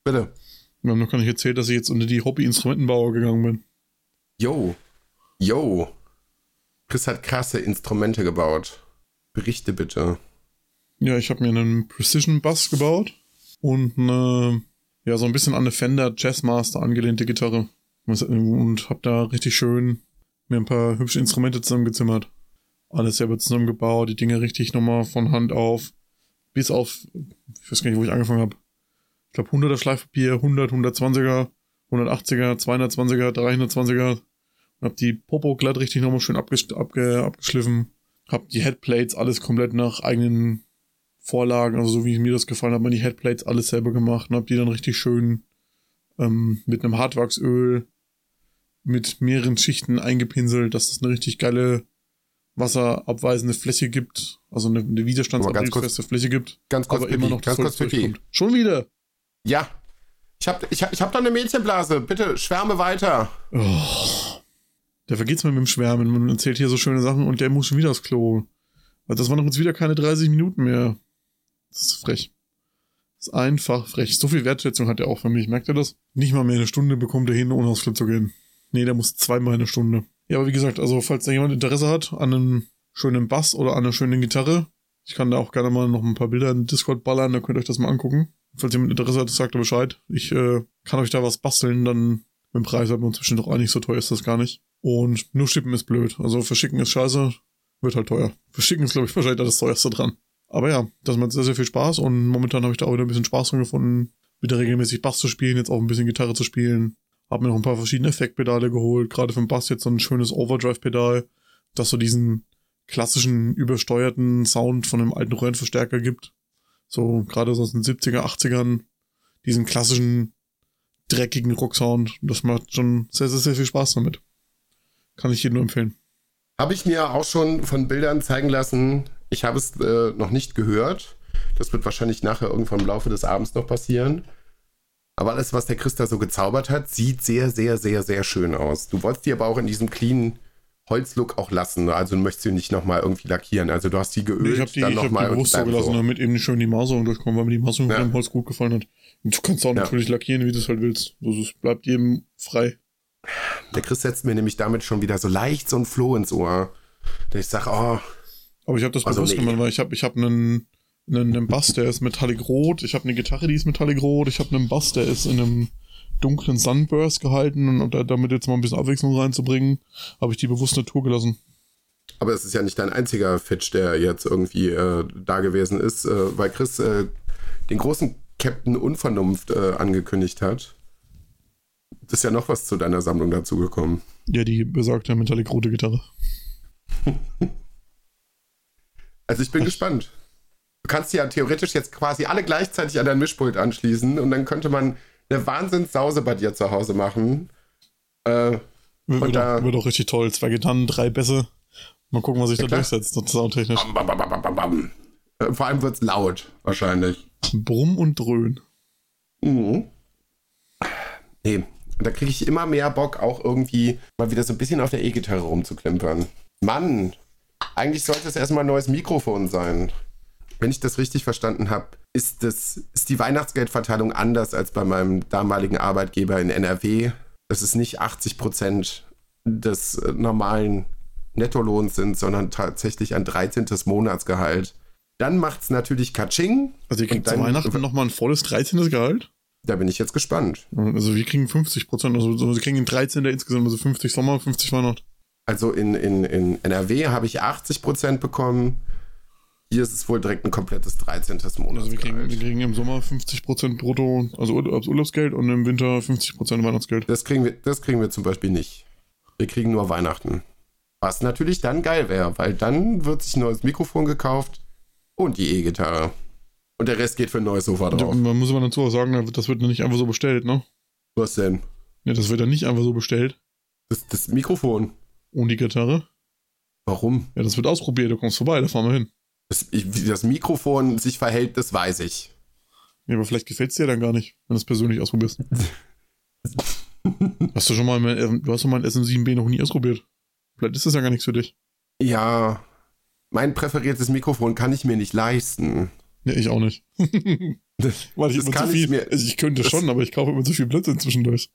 Bitte. Wir haben noch gar nicht erzählt, dass ich jetzt unter die Hobby-Instrumentenbauer gegangen bin. Jo, jo. Chris hat krasse Instrumente gebaut. Berichte bitte. Ja, ich habe mir einen Precision Bass gebaut und eine, ja, so ein bisschen an eine Fender Jazzmaster angelehnte Gitarre. Und habe da richtig schön mir ein paar hübsche Instrumente zusammengezimmert. Alles selber zusammengebaut, die Dinge richtig nochmal von Hand auf. Bis auf, ich weiß gar nicht, wo ich angefangen habe. Ich glaube 100er Schleifpapier, 100, 120er, 180er, 220er, 320er. Und hab die Popo glatt richtig nochmal schön abges abge abgeschliffen. Hab die Headplates alles komplett nach eigenen Vorlagen, also so wie mir das gefallen hat, man die Headplates alles selber gemacht und hab die dann richtig schön ähm, mit einem Hartwachsöl mit mehreren Schichten eingepinselt, dass es eine richtig geile wasserabweisende Fläche gibt, also eine, eine widerstandsantriebsfeste Fläche gibt. Ganz kurz, aber Pipi, immer noch ganz kurz, Pipi. Schon wieder. Ja. Ich hab, ich, hab- ich hab da eine Mädchenblase. Bitte schwärme weiter. Oh. Da vergeht's mir mit dem Schwärmen. Man erzählt hier so schöne Sachen und der muss schon wieder aufs Klo. Weil das waren doch jetzt wieder keine 30 Minuten mehr. Das ist frech. Das ist einfach frech. So viel Wertschätzung hat er auch für mich. Merkt ihr das? Nicht mal mehr eine Stunde bekommt er hin, ohne aufs Klo zu gehen. Nee, der muss zweimal eine Stunde. Ja, aber wie gesagt, also falls da jemand Interesse hat an einem schönen Bass oder an einer schönen Gitarre, ich kann da auch gerne mal noch ein paar Bilder in Discord ballern, da könnt ihr euch das mal angucken. Falls jemand Interesse hat, sagt er Bescheid. Ich äh, kann euch da was basteln, dann mit dem Preis hat man inzwischen doch einig, so teuer ist das gar nicht. Und nur schippen ist blöd. Also verschicken ist scheiße, wird halt teuer. Verschicken ist, glaube ich, wahrscheinlich das teuerste dran. Aber ja, das macht sehr, sehr viel Spaß und momentan habe ich da auch wieder ein bisschen Spaß dran gefunden, wieder regelmäßig Bass zu spielen, jetzt auch ein bisschen Gitarre zu spielen. Hab mir noch ein paar verschiedene Effektpedale geholt, gerade für den Bass jetzt so ein schönes Overdrive-Pedal, das so diesen klassischen übersteuerten Sound von einem alten Röhrenverstärker gibt. So gerade so aus den 70er, 80ern, diesen klassischen dreckigen Rocksound. Das macht schon sehr, sehr, sehr viel Spaß damit. Kann ich jedem nur empfehlen. Habe ich mir auch schon von Bildern zeigen lassen. Ich habe es äh, noch nicht gehört. Das wird wahrscheinlich nachher irgendwann im Laufe des Abends noch passieren. Aber alles, was der Chris da so gezaubert hat, sieht sehr, sehr, sehr, sehr schön aus. Du wolltest die aber auch in diesem clean Holzlook auch lassen. Also du möchtest sie nicht nochmal irgendwie lackieren. Also du hast die geölt, Nee, ich habe die, dann ich hab nochmal die bewusst so gelassen, damit eben schön die Maserung durchkommt, weil mir die Maserung Ja. von dem Holz gut gefallen hat. Und du kannst auch Ja. natürlich lackieren, wie du es halt willst. Also es bleibt jedem frei. Der Chris setzt mir nämlich damit schon wieder so leicht so ein Floh ins Ohr. Dass ich sage, oh, Aber ich habe das Also bewusst nee. gemacht, weil ich habe ich hab einen, einen, einen Bass, der ist metallic rot. Ich habe eine Gitarre, die ist metallic rot. Ich habe einen Bass, der ist in einem dunklen Sunburst gehalten. Und da, damit jetzt mal ein bisschen Abwechslung reinzubringen, habe ich die bewusst Natur gelassen. Aber es ist ja nicht dein einziger Fitch, der jetzt irgendwie äh, da gewesen ist, äh, weil Chris äh, den großen Captain Unvernunft äh, angekündigt hat. Das ist ja noch was zu deiner Sammlung dazugekommen. Ja, die besagte metallic rote Gitarre. Also ich bin gespannt. Du kannst ja theoretisch jetzt quasi alle gleichzeitig an dein Mischpult anschließen und dann könnte man eine Wahnsinnssause bei dir zu Hause machen. Äh, Wird, wird, da- auch, wird auch richtig toll. Zwei Gitarren, drei Bässe. Mal gucken, was sich Ja, da klar. durchsetzt, das soundtechnisch. bam, bam, bam, bam, bam, bam. Äh, Vor allem wird es laut, wahrscheinlich. Brumm und Dröhn. Mhm. Nee, da kriege ich immer mehr Bock, auch irgendwie mal wieder so ein bisschen auf der E-Gitarre rumzuklimpern. Mann, eigentlich sollte es erstmal ein neues Mikrofon sein. Wenn ich das richtig verstanden habe, ist, das, ist die Weihnachtsgeldverteilung anders als bei meinem damaligen Arbeitgeber in NRW. Das ist nicht 80% des äh, normalen Nettolohns sind, sondern tatsächlich ein 13. Monatsgehalt. Dann macht es natürlich Katsching. Also ihr kriegt zu Weihnachten nochmal ein volles 13. Gehalt. Da bin ich jetzt gespannt. Also wir kriegen 50 Prozent. Also so, wir kriegen den 13. insgesamt, also 50 Sommer, 50 Weihnacht. Also in, in, in NRW habe ich 80% bekommen. Hier ist es wohl direkt ein komplettes 13. Monat. Also wir kriegen, wir kriegen im Sommer 50 Prozent brutto, also Ur- als Urlaubsgeld und im Winter 50 Prozent Weihnachtsgeld. das, kriegen wir, das kriegen wir zum Beispiel nicht. Wir kriegen nur Weihnachten. Was natürlich dann geil wäre, weil dann wird sich ein neues Mikrofon gekauft und die E-Gitarre. Und der Rest geht für ein neues Sofa drauf. und man muss aber dazu auch sagen, das wird nicht einfach so bestellt, ne? Was denn? Ja, das wird ja nicht einfach so bestellt. Das, das Mikrofon. Und die Gitarre. Warum? Ja, das wird ausprobiert, du kommst vorbei, da fahren wir hin. Das, ich, wie das Mikrofon sich verhält, das weiß ich. Ja, aber vielleicht gefällt es dir dann gar nicht, wenn du es persönlich ausprobierst. hast du schon mal, mein, ähm, du hast schon mal ein SM7B noch nie ausprobiert. Vielleicht ist das ja gar nichts für dich. Ja, mein präferiertes Mikrofon kann ich mir nicht leisten. Ja, ich auch nicht. Das, Weil ich das immer zu viel, ich mir. also ich könnte das- schon, aber ich kaufe immer zu viel Blödsinn zwischendurch.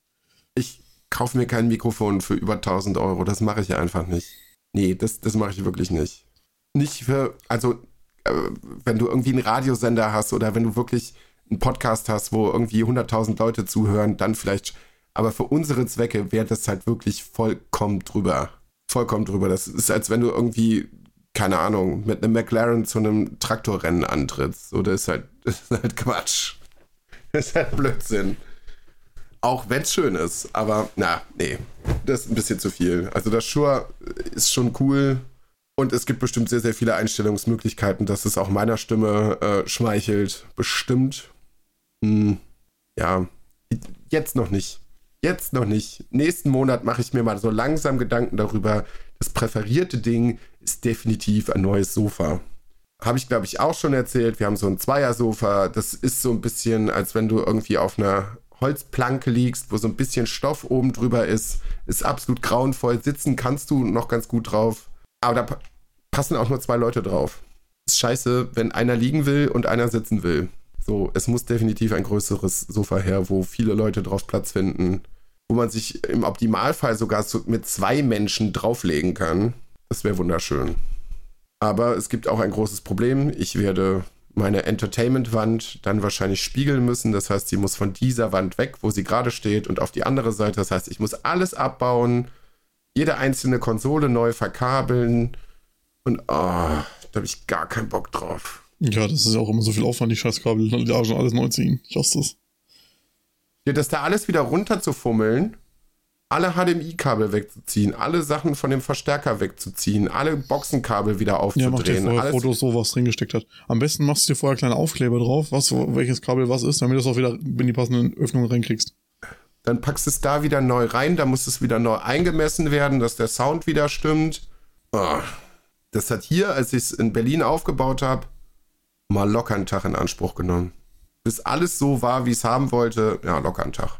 Ich kaufe mir kein Mikrofon für über 1000 Euro. Das mache ich ja einfach nicht. Nee, das, das mache ich wirklich nicht. Nicht für, also, äh, wenn du irgendwie einen Radiosender hast oder wenn du wirklich einen Podcast hast, wo irgendwie 100.000 Leute zuhören, dann vielleicht. Aber für unsere Zwecke wäre das halt wirklich vollkommen drüber. Vollkommen drüber. Das ist, als wenn du irgendwie, keine Ahnung, mit einem McLaren zu einem Traktorrennen antrittst. Das ist halt, ist halt Quatsch. Das ist halt Blödsinn. Auch wenn es schön ist, aber na, nee, das ist ein bisschen zu viel. Also das Shure ist schon cool und es gibt bestimmt sehr, sehr viele Einstellungsmöglichkeiten, dass es auch meiner Stimme äh, schmeichelt. Bestimmt. Hm, ja, jetzt noch nicht. Jetzt noch nicht. Nächsten Monat mache ich mir mal so langsam Gedanken darüber. Das präferierte Ding ist definitiv ein neues Sofa. Habe ich, glaube ich, auch schon erzählt. Wir haben so ein Zweiersofa. Das ist so ein bisschen, als wenn du irgendwie auf einer Holzplanke liegst, wo so ein bisschen Stoff oben drüber ist. Ist absolut grauenvoll. Sitzen kannst du noch ganz gut drauf. Aber da pa passen auch nur zwei Leute drauf. Ist scheiße, wenn einer liegen will und einer sitzen will. So, es muss definitiv ein größeres Sofa her, wo viele Leute drauf Platz finden. Wo man sich im Optimalfall sogar so mit zwei Menschen drauflegen kann. Das wäre wunderschön. Aber es gibt auch ein großes Problem. Ich werde meine Entertainment-Wand dann wahrscheinlich spiegeln müssen. Das heißt, sie muss von dieser Wand weg, wo sie gerade steht, und auf die andere Seite. Das heißt, ich muss alles abbauen, jede einzelne Konsole neu verkabeln. Und oh, da habe ich gar keinen Bock drauf. Ja, das ist ja auch immer so viel Aufwand, die Scheißkabel, ja, schon alles neu ziehen. Ich hasse das. Ja, das da alles wieder runterzufummeln, alle HDMI-Kabel wegzuziehen, alle Sachen von dem Verstärker wegzuziehen, alle Boxenkabel wieder Ja, mach dir aufzudrehen. vorher alles, Fotos, so was drin gesteckt hat. Am besten machst du dir vorher kleine Aufkleber drauf, was, welches Kabel was ist, damit du es auch wieder in die passenden Öffnungen reinkriegst. Dann packst du es da wieder neu rein, da muss es wieder neu eingemessen werden, dass der Sound wieder stimmt. Oh. Das hat hier, als ich es in Berlin aufgebaut habe, mal locker einen Tag in Anspruch genommen. Bis alles so war, wie ich es haben wollte, ja, locker einen Tag.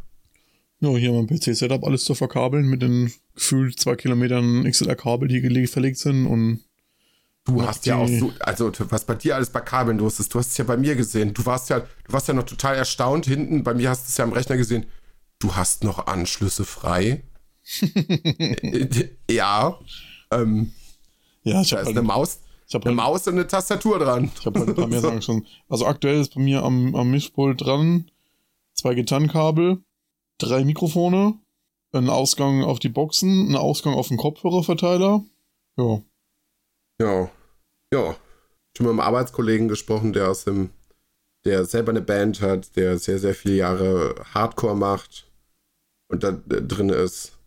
Ja, hier mein PC-Setup alles zu verkabeln mit den gefühlt zwei Kilometern XLR-Kabel, die gelegt, verlegt sind und Du hast ja auch so, also was bei dir alles bei Kabeln los ist, du hast es ja bei mir gesehen. Du warst ja, du warst ja noch total erstaunt hinten. Bei mir hast du es ja am Rechner gesehen. Du hast noch Anschlüsse frei. ja. Ähm, ja, ich da habe ist halt, eine Maus, ich hab eine halt, Maus und eine Tastatur dran. ich hab halt ein paar mehr Sachen schon. Also aktuell ist bei mir am, am Mischpult dran zwei Gitarrenkabel, drei Mikrofone, ein Ausgang auf die Boxen, ein Ausgang auf den Kopfhörerverteiler. Ja, Ja. Ja. Schon mit einem Arbeitskollegen gesprochen, der aus dem, der selber eine Band hat, der sehr, sehr viele Jahre Hardcore macht und da äh, drin ist.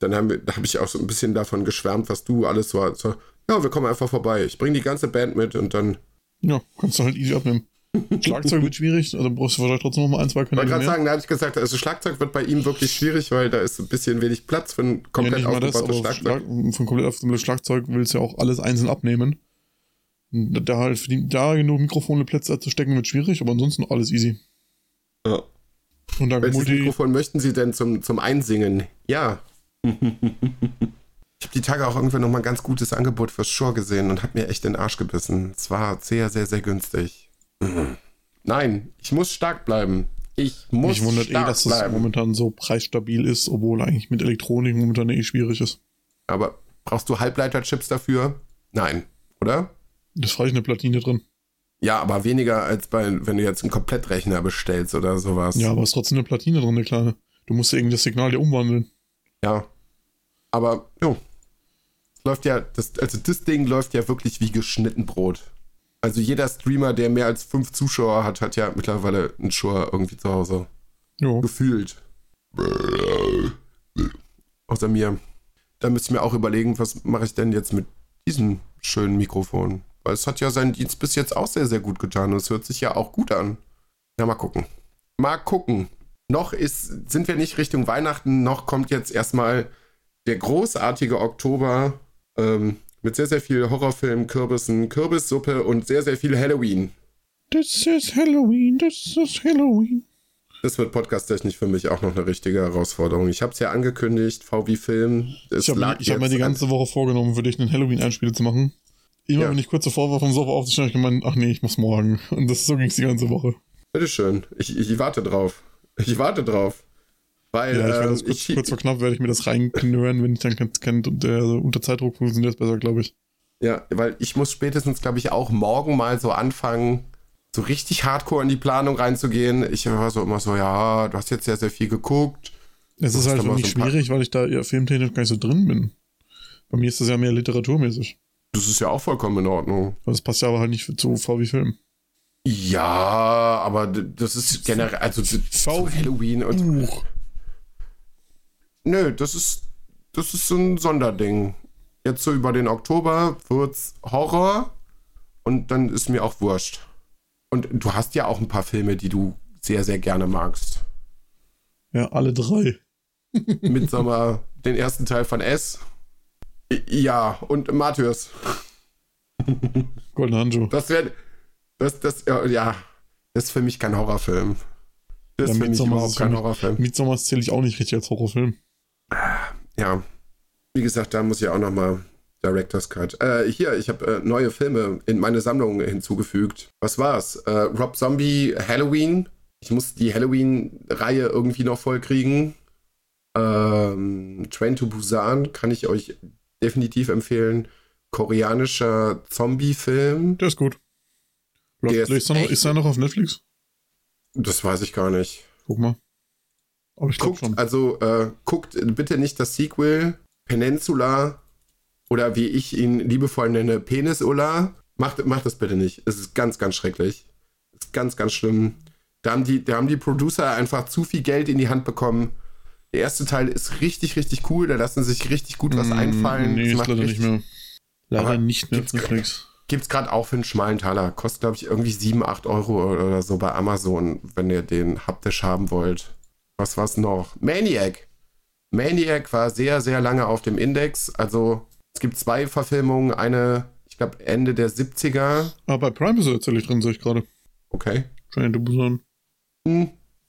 Dann habe hab ich auch so ein bisschen davon geschwärmt, was du alles so, so ja, wir kommen einfach vorbei. Ich bringe die ganze Band mit und dann. ja, kannst du halt easy abnehmen. Schlagzeug wird schwierig, also brauchst du wahrscheinlich trotzdem noch mal ein, zwei Ich wollte Kanäle gerade sagen, da habe ich gesagt, also Schlagzeug wird bei ihm wirklich schwierig, weil da ist ein bisschen wenig Platz für ein Ja, komplett das, aufgebautes Schlagzeug. Schlag, von komplett aufgebautes Schlagzeug willst du ja auch alles einzeln abnehmen. Da halt da genug Mikrofone Plätze zu stecken wird schwierig, aber ansonsten alles easy. Ja. Und dann Welches Multi, Mikrofon möchten Sie denn zum, zum Einsingen? Ja. ich habe die Tage auch irgendwann nochmal ein ganz gutes Angebot fürs Shore gesehen und habe mir echt den Arsch gebissen. Es war sehr, sehr, sehr günstig. Nein, ich muss stark bleiben. Ich muss mich wundert eh, stark dass es bleiben. momentan so preisstabil ist, obwohl eigentlich mit Elektronik momentan eh schwierig ist. Aber brauchst du Halbleiterchips dafür? Nein, oder? Das reicht eine Platine drin. Ja, aber weniger als bei, wenn du jetzt einen Komplettrechner bestellst oder sowas. Ja, aber es ist trotzdem eine Platine drin, eine kleine. Du musst ja irgendwie das Signal ja umwandeln. Ja. Aber, jo. Läuft ja, das, also das Ding läuft ja wirklich wie geschnitten Brot. Also jeder Streamer, der mehr als fünf Zuschauer hat, hat ja mittlerweile einen Shure irgendwie zu Hause. Jo. Gefühlt. Außer mir. Da müsste ich mir auch überlegen, was mache ich denn jetzt mit diesem schönen Mikrofon? Weil es hat ja seinen Dienst bis jetzt auch sehr, sehr gut getan und es hört sich ja auch gut an. Ja, mal gucken. Mal gucken. Noch ist, sind wir nicht Richtung Weihnachten, noch kommt jetzt erstmal der großartige Oktober ähm, mit sehr, sehr viel Horrorfilmen, Kürbissen, Kürbissuppe und sehr, sehr viel Halloween. This is Halloween, this is Halloween. Das wird podcasttechnisch für mich auch noch eine richtige Herausforderung. Ich habe es ja angekündigt, VW Film. Ich habe hab mir die an- ganze Woche vorgenommen, für dich einen Halloween-Einspiel zu machen. Immer Ja. wenn ich kurz davor war, vom Sofa aufzustehen, hab ich gemeint, ach nee, ich muss morgen. Und das so ging's die ganze Woche. Bitteschön. Ich, ich warte drauf. Ich warte drauf. Weil Ja, ich werde ähm, das kurz, ich, kurz vor knapp, werde ich mir das reinknören, wenn ich dann kennt, kennt und der also unter Zeitdruck funktioniert es besser, glaube ich. ja, weil ich muss spätestens, glaube ich, auch morgen mal so anfangen, so richtig hardcore in die Planung reinzugehen. Ich war so immer so, ja, du hast jetzt sehr, sehr viel geguckt. Es ist halt mal mich so schwierig, weil ich da ja filmtechnisch gar nicht so drin bin. Bei mir ist das ja mehr literaturmäßig. Das ist ja auch vollkommen in Ordnung. Das passt ja aber halt nicht zu VW Film. Ja, aber das ist generell, also zu VW Halloween und Buch. Nö, das ist, das ist so ein Sonderding. Jetzt so über den Oktober wird's Horror und dann ist mir auch wurscht. Und du hast ja auch ein paar Filme, die du sehr, sehr gerne magst. Ja, alle drei. Midsommer, den ersten Teil von S. Ja, und Martyrs. Golden Hanjo. Das wäre, das, das, ja, das ist für mich kein Horrorfilm. Das Ja, ist für mich überhaupt kein Horrorfilm. Midsommar zähle ich auch nicht richtig als Horrorfilm. Ja, wie gesagt, da muss ich auch nochmal Director's Cut. Äh, hier, ich habe äh, neue Filme in meine Sammlung hinzugefügt. Was war's? Äh, Rob Zombie Halloween. Ich muss die Halloween-Reihe irgendwie noch vollkriegen. Ähm, Train to Busan kann ich euch definitiv empfehlen. Koreanischer Zombie-Film. Der ist gut. Der ist er noch, ist er noch auf Netflix? Das weiß ich gar nicht. Guck mal. Aber ich Guckt, schon. also äh, guckt bitte nicht das Sequel Peninsula oder wie ich ihn liebevoll nenne, Penisula. Macht, macht das bitte nicht. Es ist ganz, ganz schrecklich. Es ist ganz, ganz schlimm. Da haben, die, da haben die Producer einfach zu viel Geld in die Hand bekommen. Der erste Teil ist richtig, richtig cool. Da lassen sich richtig gut was Mm, einfallen. Nee, Das leider nicht mehr. Leider Aber nicht mehr auf gibt's- Netflix. Gibt's gerade auch für einen schmalen Taler. Kostet, glaube ich, irgendwie 7, 8 Euro oder so bei Amazon, wenn ihr den haptisch haben wollt. Was war's noch? Maniac. Maniac war sehr, sehr lange auf dem Index. Also Es gibt zwei Verfilmungen, eine, ich glaube, Ende der 70er. Ah, bei Prime ist er tatsächlich drin, sehe ich gerade. Okay. Train to Busan.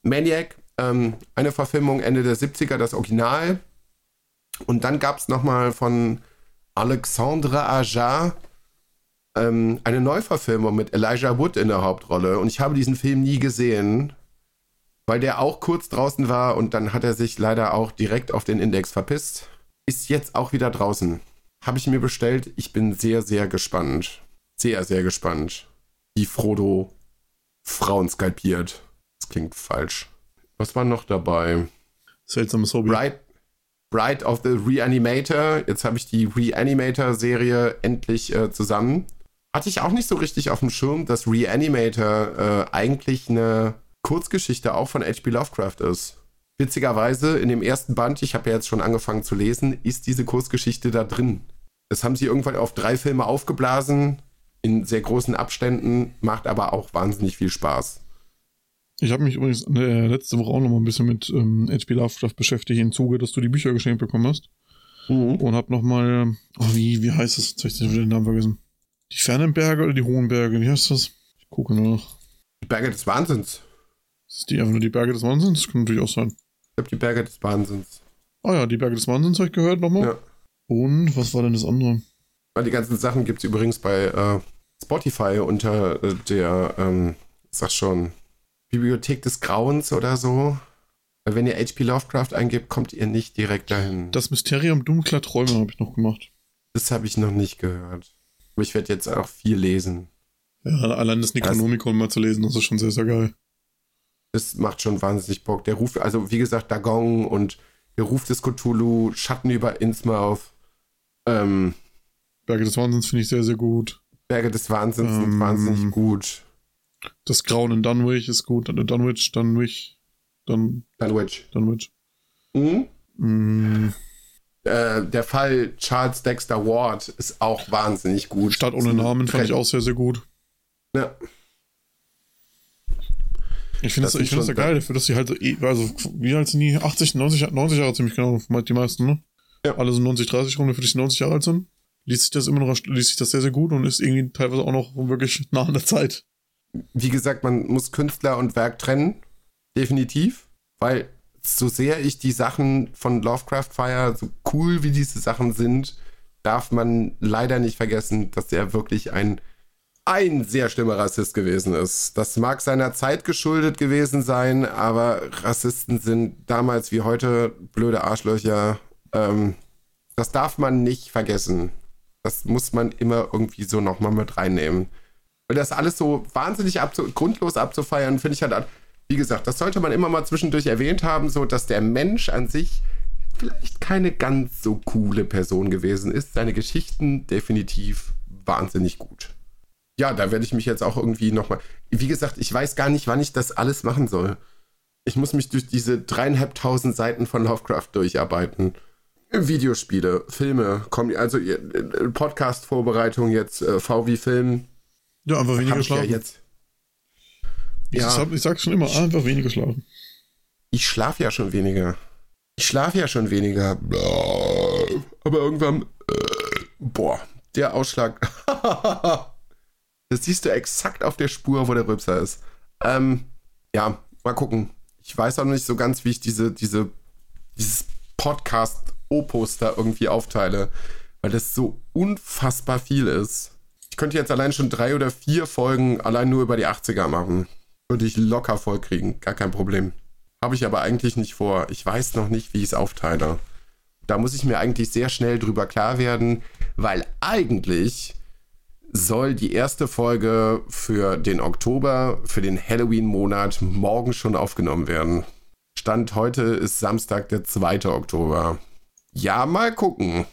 Maniac, ähm, eine Verfilmung Ende der 70er, das Original. Und dann gab es nochmal von Alexandre Aja ähm, eine Neuverfilmung mit Elijah Wood in der Hauptrolle. Und ich habe diesen Film nie gesehen, weil der auch kurz draußen war und dann hat er sich leider auch direkt auf den Index verpisst. Ist jetzt auch wieder draußen. Habe ich mir bestellt. Ich bin sehr, sehr gespannt. Sehr, sehr gespannt. Wie Frodo Frauen skalpiert. Das klingt falsch. Was war noch dabei? Seltsames Hobby. Bright, Bright of the Reanimator. Jetzt habe ich die Reanimator-Serie endlich äh, zusammen. Hatte ich auch nicht so richtig auf dem Schirm, dass Reanimator äh, eigentlich eine Kurzgeschichte auch von H.P. Lovecraft ist. Witzigerweise, in dem ersten Band, ich habe ja jetzt schon angefangen zu lesen, ist diese Kurzgeschichte da drin. Das haben sie irgendwann auf drei Filme aufgeblasen, in sehr großen Abständen, macht aber auch wahnsinnig viel Spaß. Ich habe mich übrigens äh, letzte Woche auch noch mal ein bisschen mit ähm, H.P. Lovecraft beschäftigt, im Zuge, dass du die Bücher geschenkt bekommen hast. Mhm. Und habe noch mal, oh, wie, wie heißt das? Jetzt habe ich den Namen vergessen. Die fernen Berge oder die hohen Berge? Wie heißt das? Ich gucke nach. Die Berge des Wahnsinns. Ist die einfach nur die Berge des Wahnsinns? Das kann natürlich auch sein. Ich glaube, die Berge des Wahnsinns. Ah ja, die Berge des Wahnsinns habe ich gehört nochmal. Ja. Und was war denn das andere? Weil die ganzen Sachen gibt es übrigens bei äh, Spotify unter äh, der, ähm, sag schon, Bibliothek des Grauens oder so. Weil wenn ihr HP Lovecraft eingebt, kommt ihr nicht direkt dahin. Das Mysterium dunkler Träume habe ich noch gemacht. Das habe ich noch nicht gehört. Aber ich werde jetzt auch viel lesen. Ja, allein das Necronomicon mal zu lesen, das ist schon sehr, sehr geil. Das macht schon wahnsinnig Bock. Der Ruf, also wie gesagt, Dagong und der Ruf des Cthulhu, Schatten über Innsmouth. Ähm, Berge des Wahnsinns finde ich sehr, sehr gut. Berge des Wahnsinns ähm, sind wahnsinnig gut. Das Grauen in Dunwich ist gut. Dunwich, Dunwich, Dun Dunwich. Dunwich. Mhm. Mhm. Äh, der Fall Charles Dexter Ward ist auch wahnsinnig gut. Stadt ohne Namen fand ich auch sehr, sehr gut. Ja. Ich finde das, das, ich find das ja geil, dafür, dass sie halt, eh, also wie alt sind die? 80, 90, 90 Jahre ziemlich genau, die meisten, ne? Ja. Alle so 90, 30 rum, für die 90 Jahre alt sind. Liest sich das immer noch, liest sich das sehr, sehr gut und ist irgendwie teilweise auch noch wirklich nah an der Zeit. Wie gesagt, man muss Künstler und Werk trennen. Definitiv. Weil so sehr ich die Sachen von Lovecraft feiere, so cool wie diese Sachen sind, darf man leider nicht vergessen, dass er wirklich ein ein sehr schlimmer Rassist gewesen ist. Das mag seiner Zeit geschuldet gewesen sein, aber Rassisten sind damals wie heute blöde Arschlöcher. Ähm, das darf man nicht vergessen. Das muss man immer irgendwie so nochmal mit reinnehmen. Weil das alles so wahnsinnig abzu grundlos abzufeiern, finde ich halt, wie gesagt, das sollte man immer mal zwischendurch erwähnt haben, so dass der Mensch an sich vielleicht keine ganz so coole Person gewesen ist. Seine Geschichten definitiv wahnsinnig gut ja, da werde ich mich jetzt auch irgendwie nochmal. Wie gesagt, ich weiß gar nicht, wann ich das alles machen soll. Ich muss mich durch diese dreieinhalbtausend Seiten von Lovecraft durcharbeiten. Videospiele, Filme, also äh, Podcast-Vorbereitung jetzt, äh, VW Film. Ja, einfach weniger schlafen. Ja, jetzt. Ich, ja. Sag, ich sag's schon immer, einfach weniger schlafen. Ich schlafe ja schon weniger. Ich schlafe ja schon weniger. Aber irgendwann, äh, boah, der Ausschlag. Das siehst du exakt auf der Spur, wo der Rübser ist. Ähm, ja, mal gucken. Ich weiß auch nicht so ganz, wie ich diese, diese, dieses Podcast-Opus da irgendwie aufteile, weil das so unfassbar viel ist. Ich könnte jetzt allein schon drei oder vier Folgen allein nur über die 80er machen. Würde ich locker vollkriegen, gar kein Problem. Habe ich aber eigentlich nicht vor. Ich weiß noch nicht, wie ich es aufteile. Da muss ich mir eigentlich sehr schnell drüber klar werden, weil eigentlich soll die erste Folge für den Oktober, für den Halloween-Monat morgen schon aufgenommen werden. Stand heute ist Samstag, der 2. Oktober. Ja, mal gucken.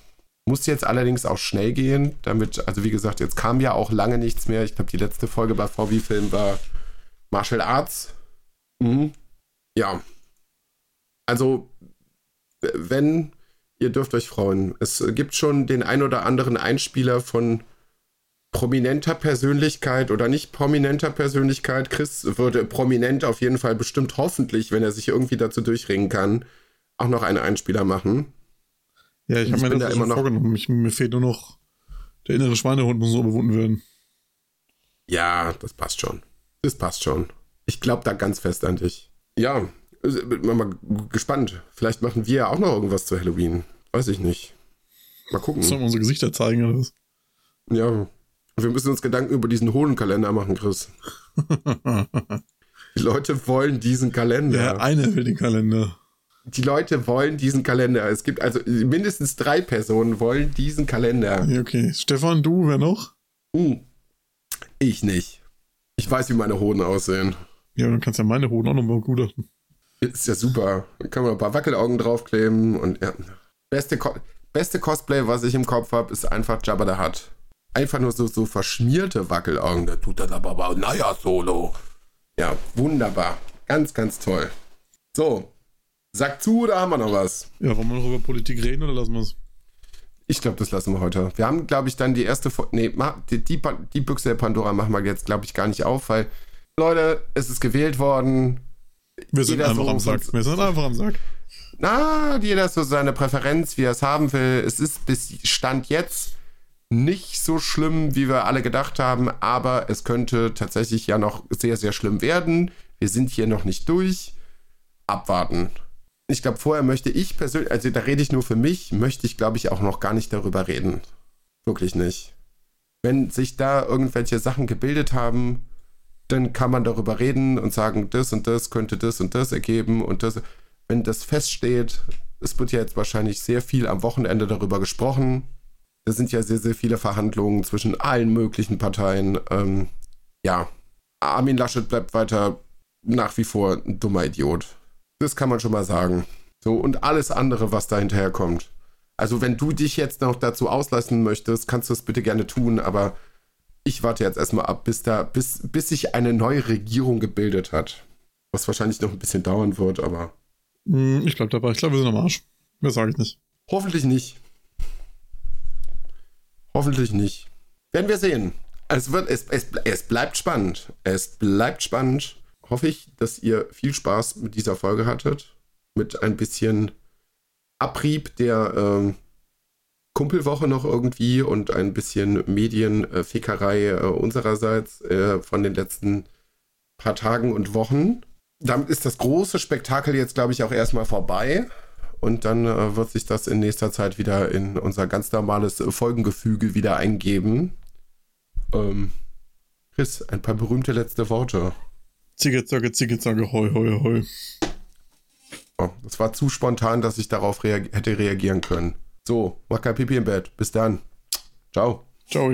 Muss jetzt allerdings auch schnell gehen, damit, also wie gesagt, jetzt kam ja auch lange nichts mehr. Ich glaube, die letzte Folge bei VW Film war Martial Arts. Mhm. Ja. Also, wenn, ihr dürft euch freuen. Es gibt schon den ein oder anderen Einspieler von prominenter Persönlichkeit oder nicht prominenter Persönlichkeit. Chris würde prominent auf jeden Fall bestimmt hoffentlich, wenn er sich irgendwie dazu durchringen kann, auch noch einen Einspieler machen. Ja, ich habe mir das da immer noch- vorgenommen. Ich, mir fehlt nur noch der innere Schweinehund muss noch überwunden werden. Ja, das passt schon. Das passt schon. Ich glaube da ganz fest an dich. Ja, also, bin mal gespannt. Vielleicht machen wir ja auch noch irgendwas zu Halloween. Weiß ich nicht. Mal gucken. Sollen wir unsere Gesichter zeigen oder was? Ja. Wir müssen uns Gedanken über diesen Hohlenkalender machen, Chris. Die Leute wollen diesen Kalender. Der eine will den Kalender. Die Leute wollen diesen Kalender. Es gibt also mindestens drei Personen wollen diesen Kalender. Okay. Stefan, du, wer noch? Hm. Ich nicht. Ich weiß, wie meine Hoden aussehen. Ja, dann kannst du ja meine Hoden auch nochmal gutachten. Ist ja super. Dann kann man ein paar Wackelaugen draufkleben und ja. Beste, Co beste Cosplay, was ich im Kopf habe, ist einfach Jabba the Hutt. Einfach nur so, so verschmierte Wackelaugen. Der tut das aber, aber naja, Solo. Ja, wunderbar. Ganz, ganz toll. So. Sag zu, oder haben wir noch was? Ja, wollen wir noch über Politik reden oder lassen wir es? Ich glaube, das lassen wir heute. Wir haben, glaube ich, dann die erste Fo Nee, die, die, die Büchse der Pandora machen wir jetzt, glaube ich, gar nicht auf, weil, Leute, es ist gewählt worden. Wir sind Jeder einfach so am Sack. Wir sind einfach am Sack. Na, jeder so seine Präferenz, wie er es haben will. Es ist bis Stand jetzt nicht so schlimm, wie wir alle gedacht haben, aber es könnte tatsächlich ja noch sehr, sehr schlimm werden. Wir sind hier noch nicht durch. Abwarten. Ich glaube, vorher möchte ich persönlich, also da rede ich nur für mich, möchte ich, glaube ich, auch noch gar nicht darüber reden. Wirklich nicht. Wenn sich da irgendwelche Sachen gebildet haben, dann kann man darüber reden und sagen, das und das könnte das und das ergeben und das. Wenn das feststeht, es wird ja jetzt wahrscheinlich sehr viel am Wochenende darüber gesprochen. Da sind ja sehr, sehr viele Verhandlungen zwischen allen möglichen Parteien. Ähm, ja, Armin Laschet bleibt weiter nach wie vor ein dummer Idiot. Das kann man schon mal sagen. So, und alles andere, was da hinterher kommt. Also, wenn du dich jetzt noch dazu auslassen möchtest, kannst du es bitte gerne tun, aber ich warte jetzt erstmal ab, bis da, bis, bis sich eine neue Regierung gebildet hat. Was wahrscheinlich noch ein bisschen dauern wird, aber Hm, Ich bleib dabei. Ich glaube, wir sind am Arsch. Mehr sage ich nicht. hoffentlich nicht. Hoffentlich nicht. Werden wir sehen. Es, wird, es, es, es bleibt spannend. Es bleibt spannend. Hoffe ich, dass ihr viel Spaß mit dieser Folge hattet. Mit ein bisschen Abrieb der ähm, Kumpelwoche noch irgendwie und ein bisschen Medienfickerei äh, unsererseits äh, von den letzten paar Tagen und Wochen. Damit ist das große Spektakel jetzt, glaube ich, auch erstmal vorbei. Und dann äh, wird sich das in nächster Zeit wieder in unser ganz normales Folgengefüge wieder eingeben. Ähm, Chris, ein paar berühmte letzte Worte. Zicke, zacke, zicke, zacke, hoi, hoi, hoi. Oh, das war zu spontan, dass ich darauf reag hätte reagieren können. So, mach kein Pipi im Bett. Bis dann. Ciao. Ciao.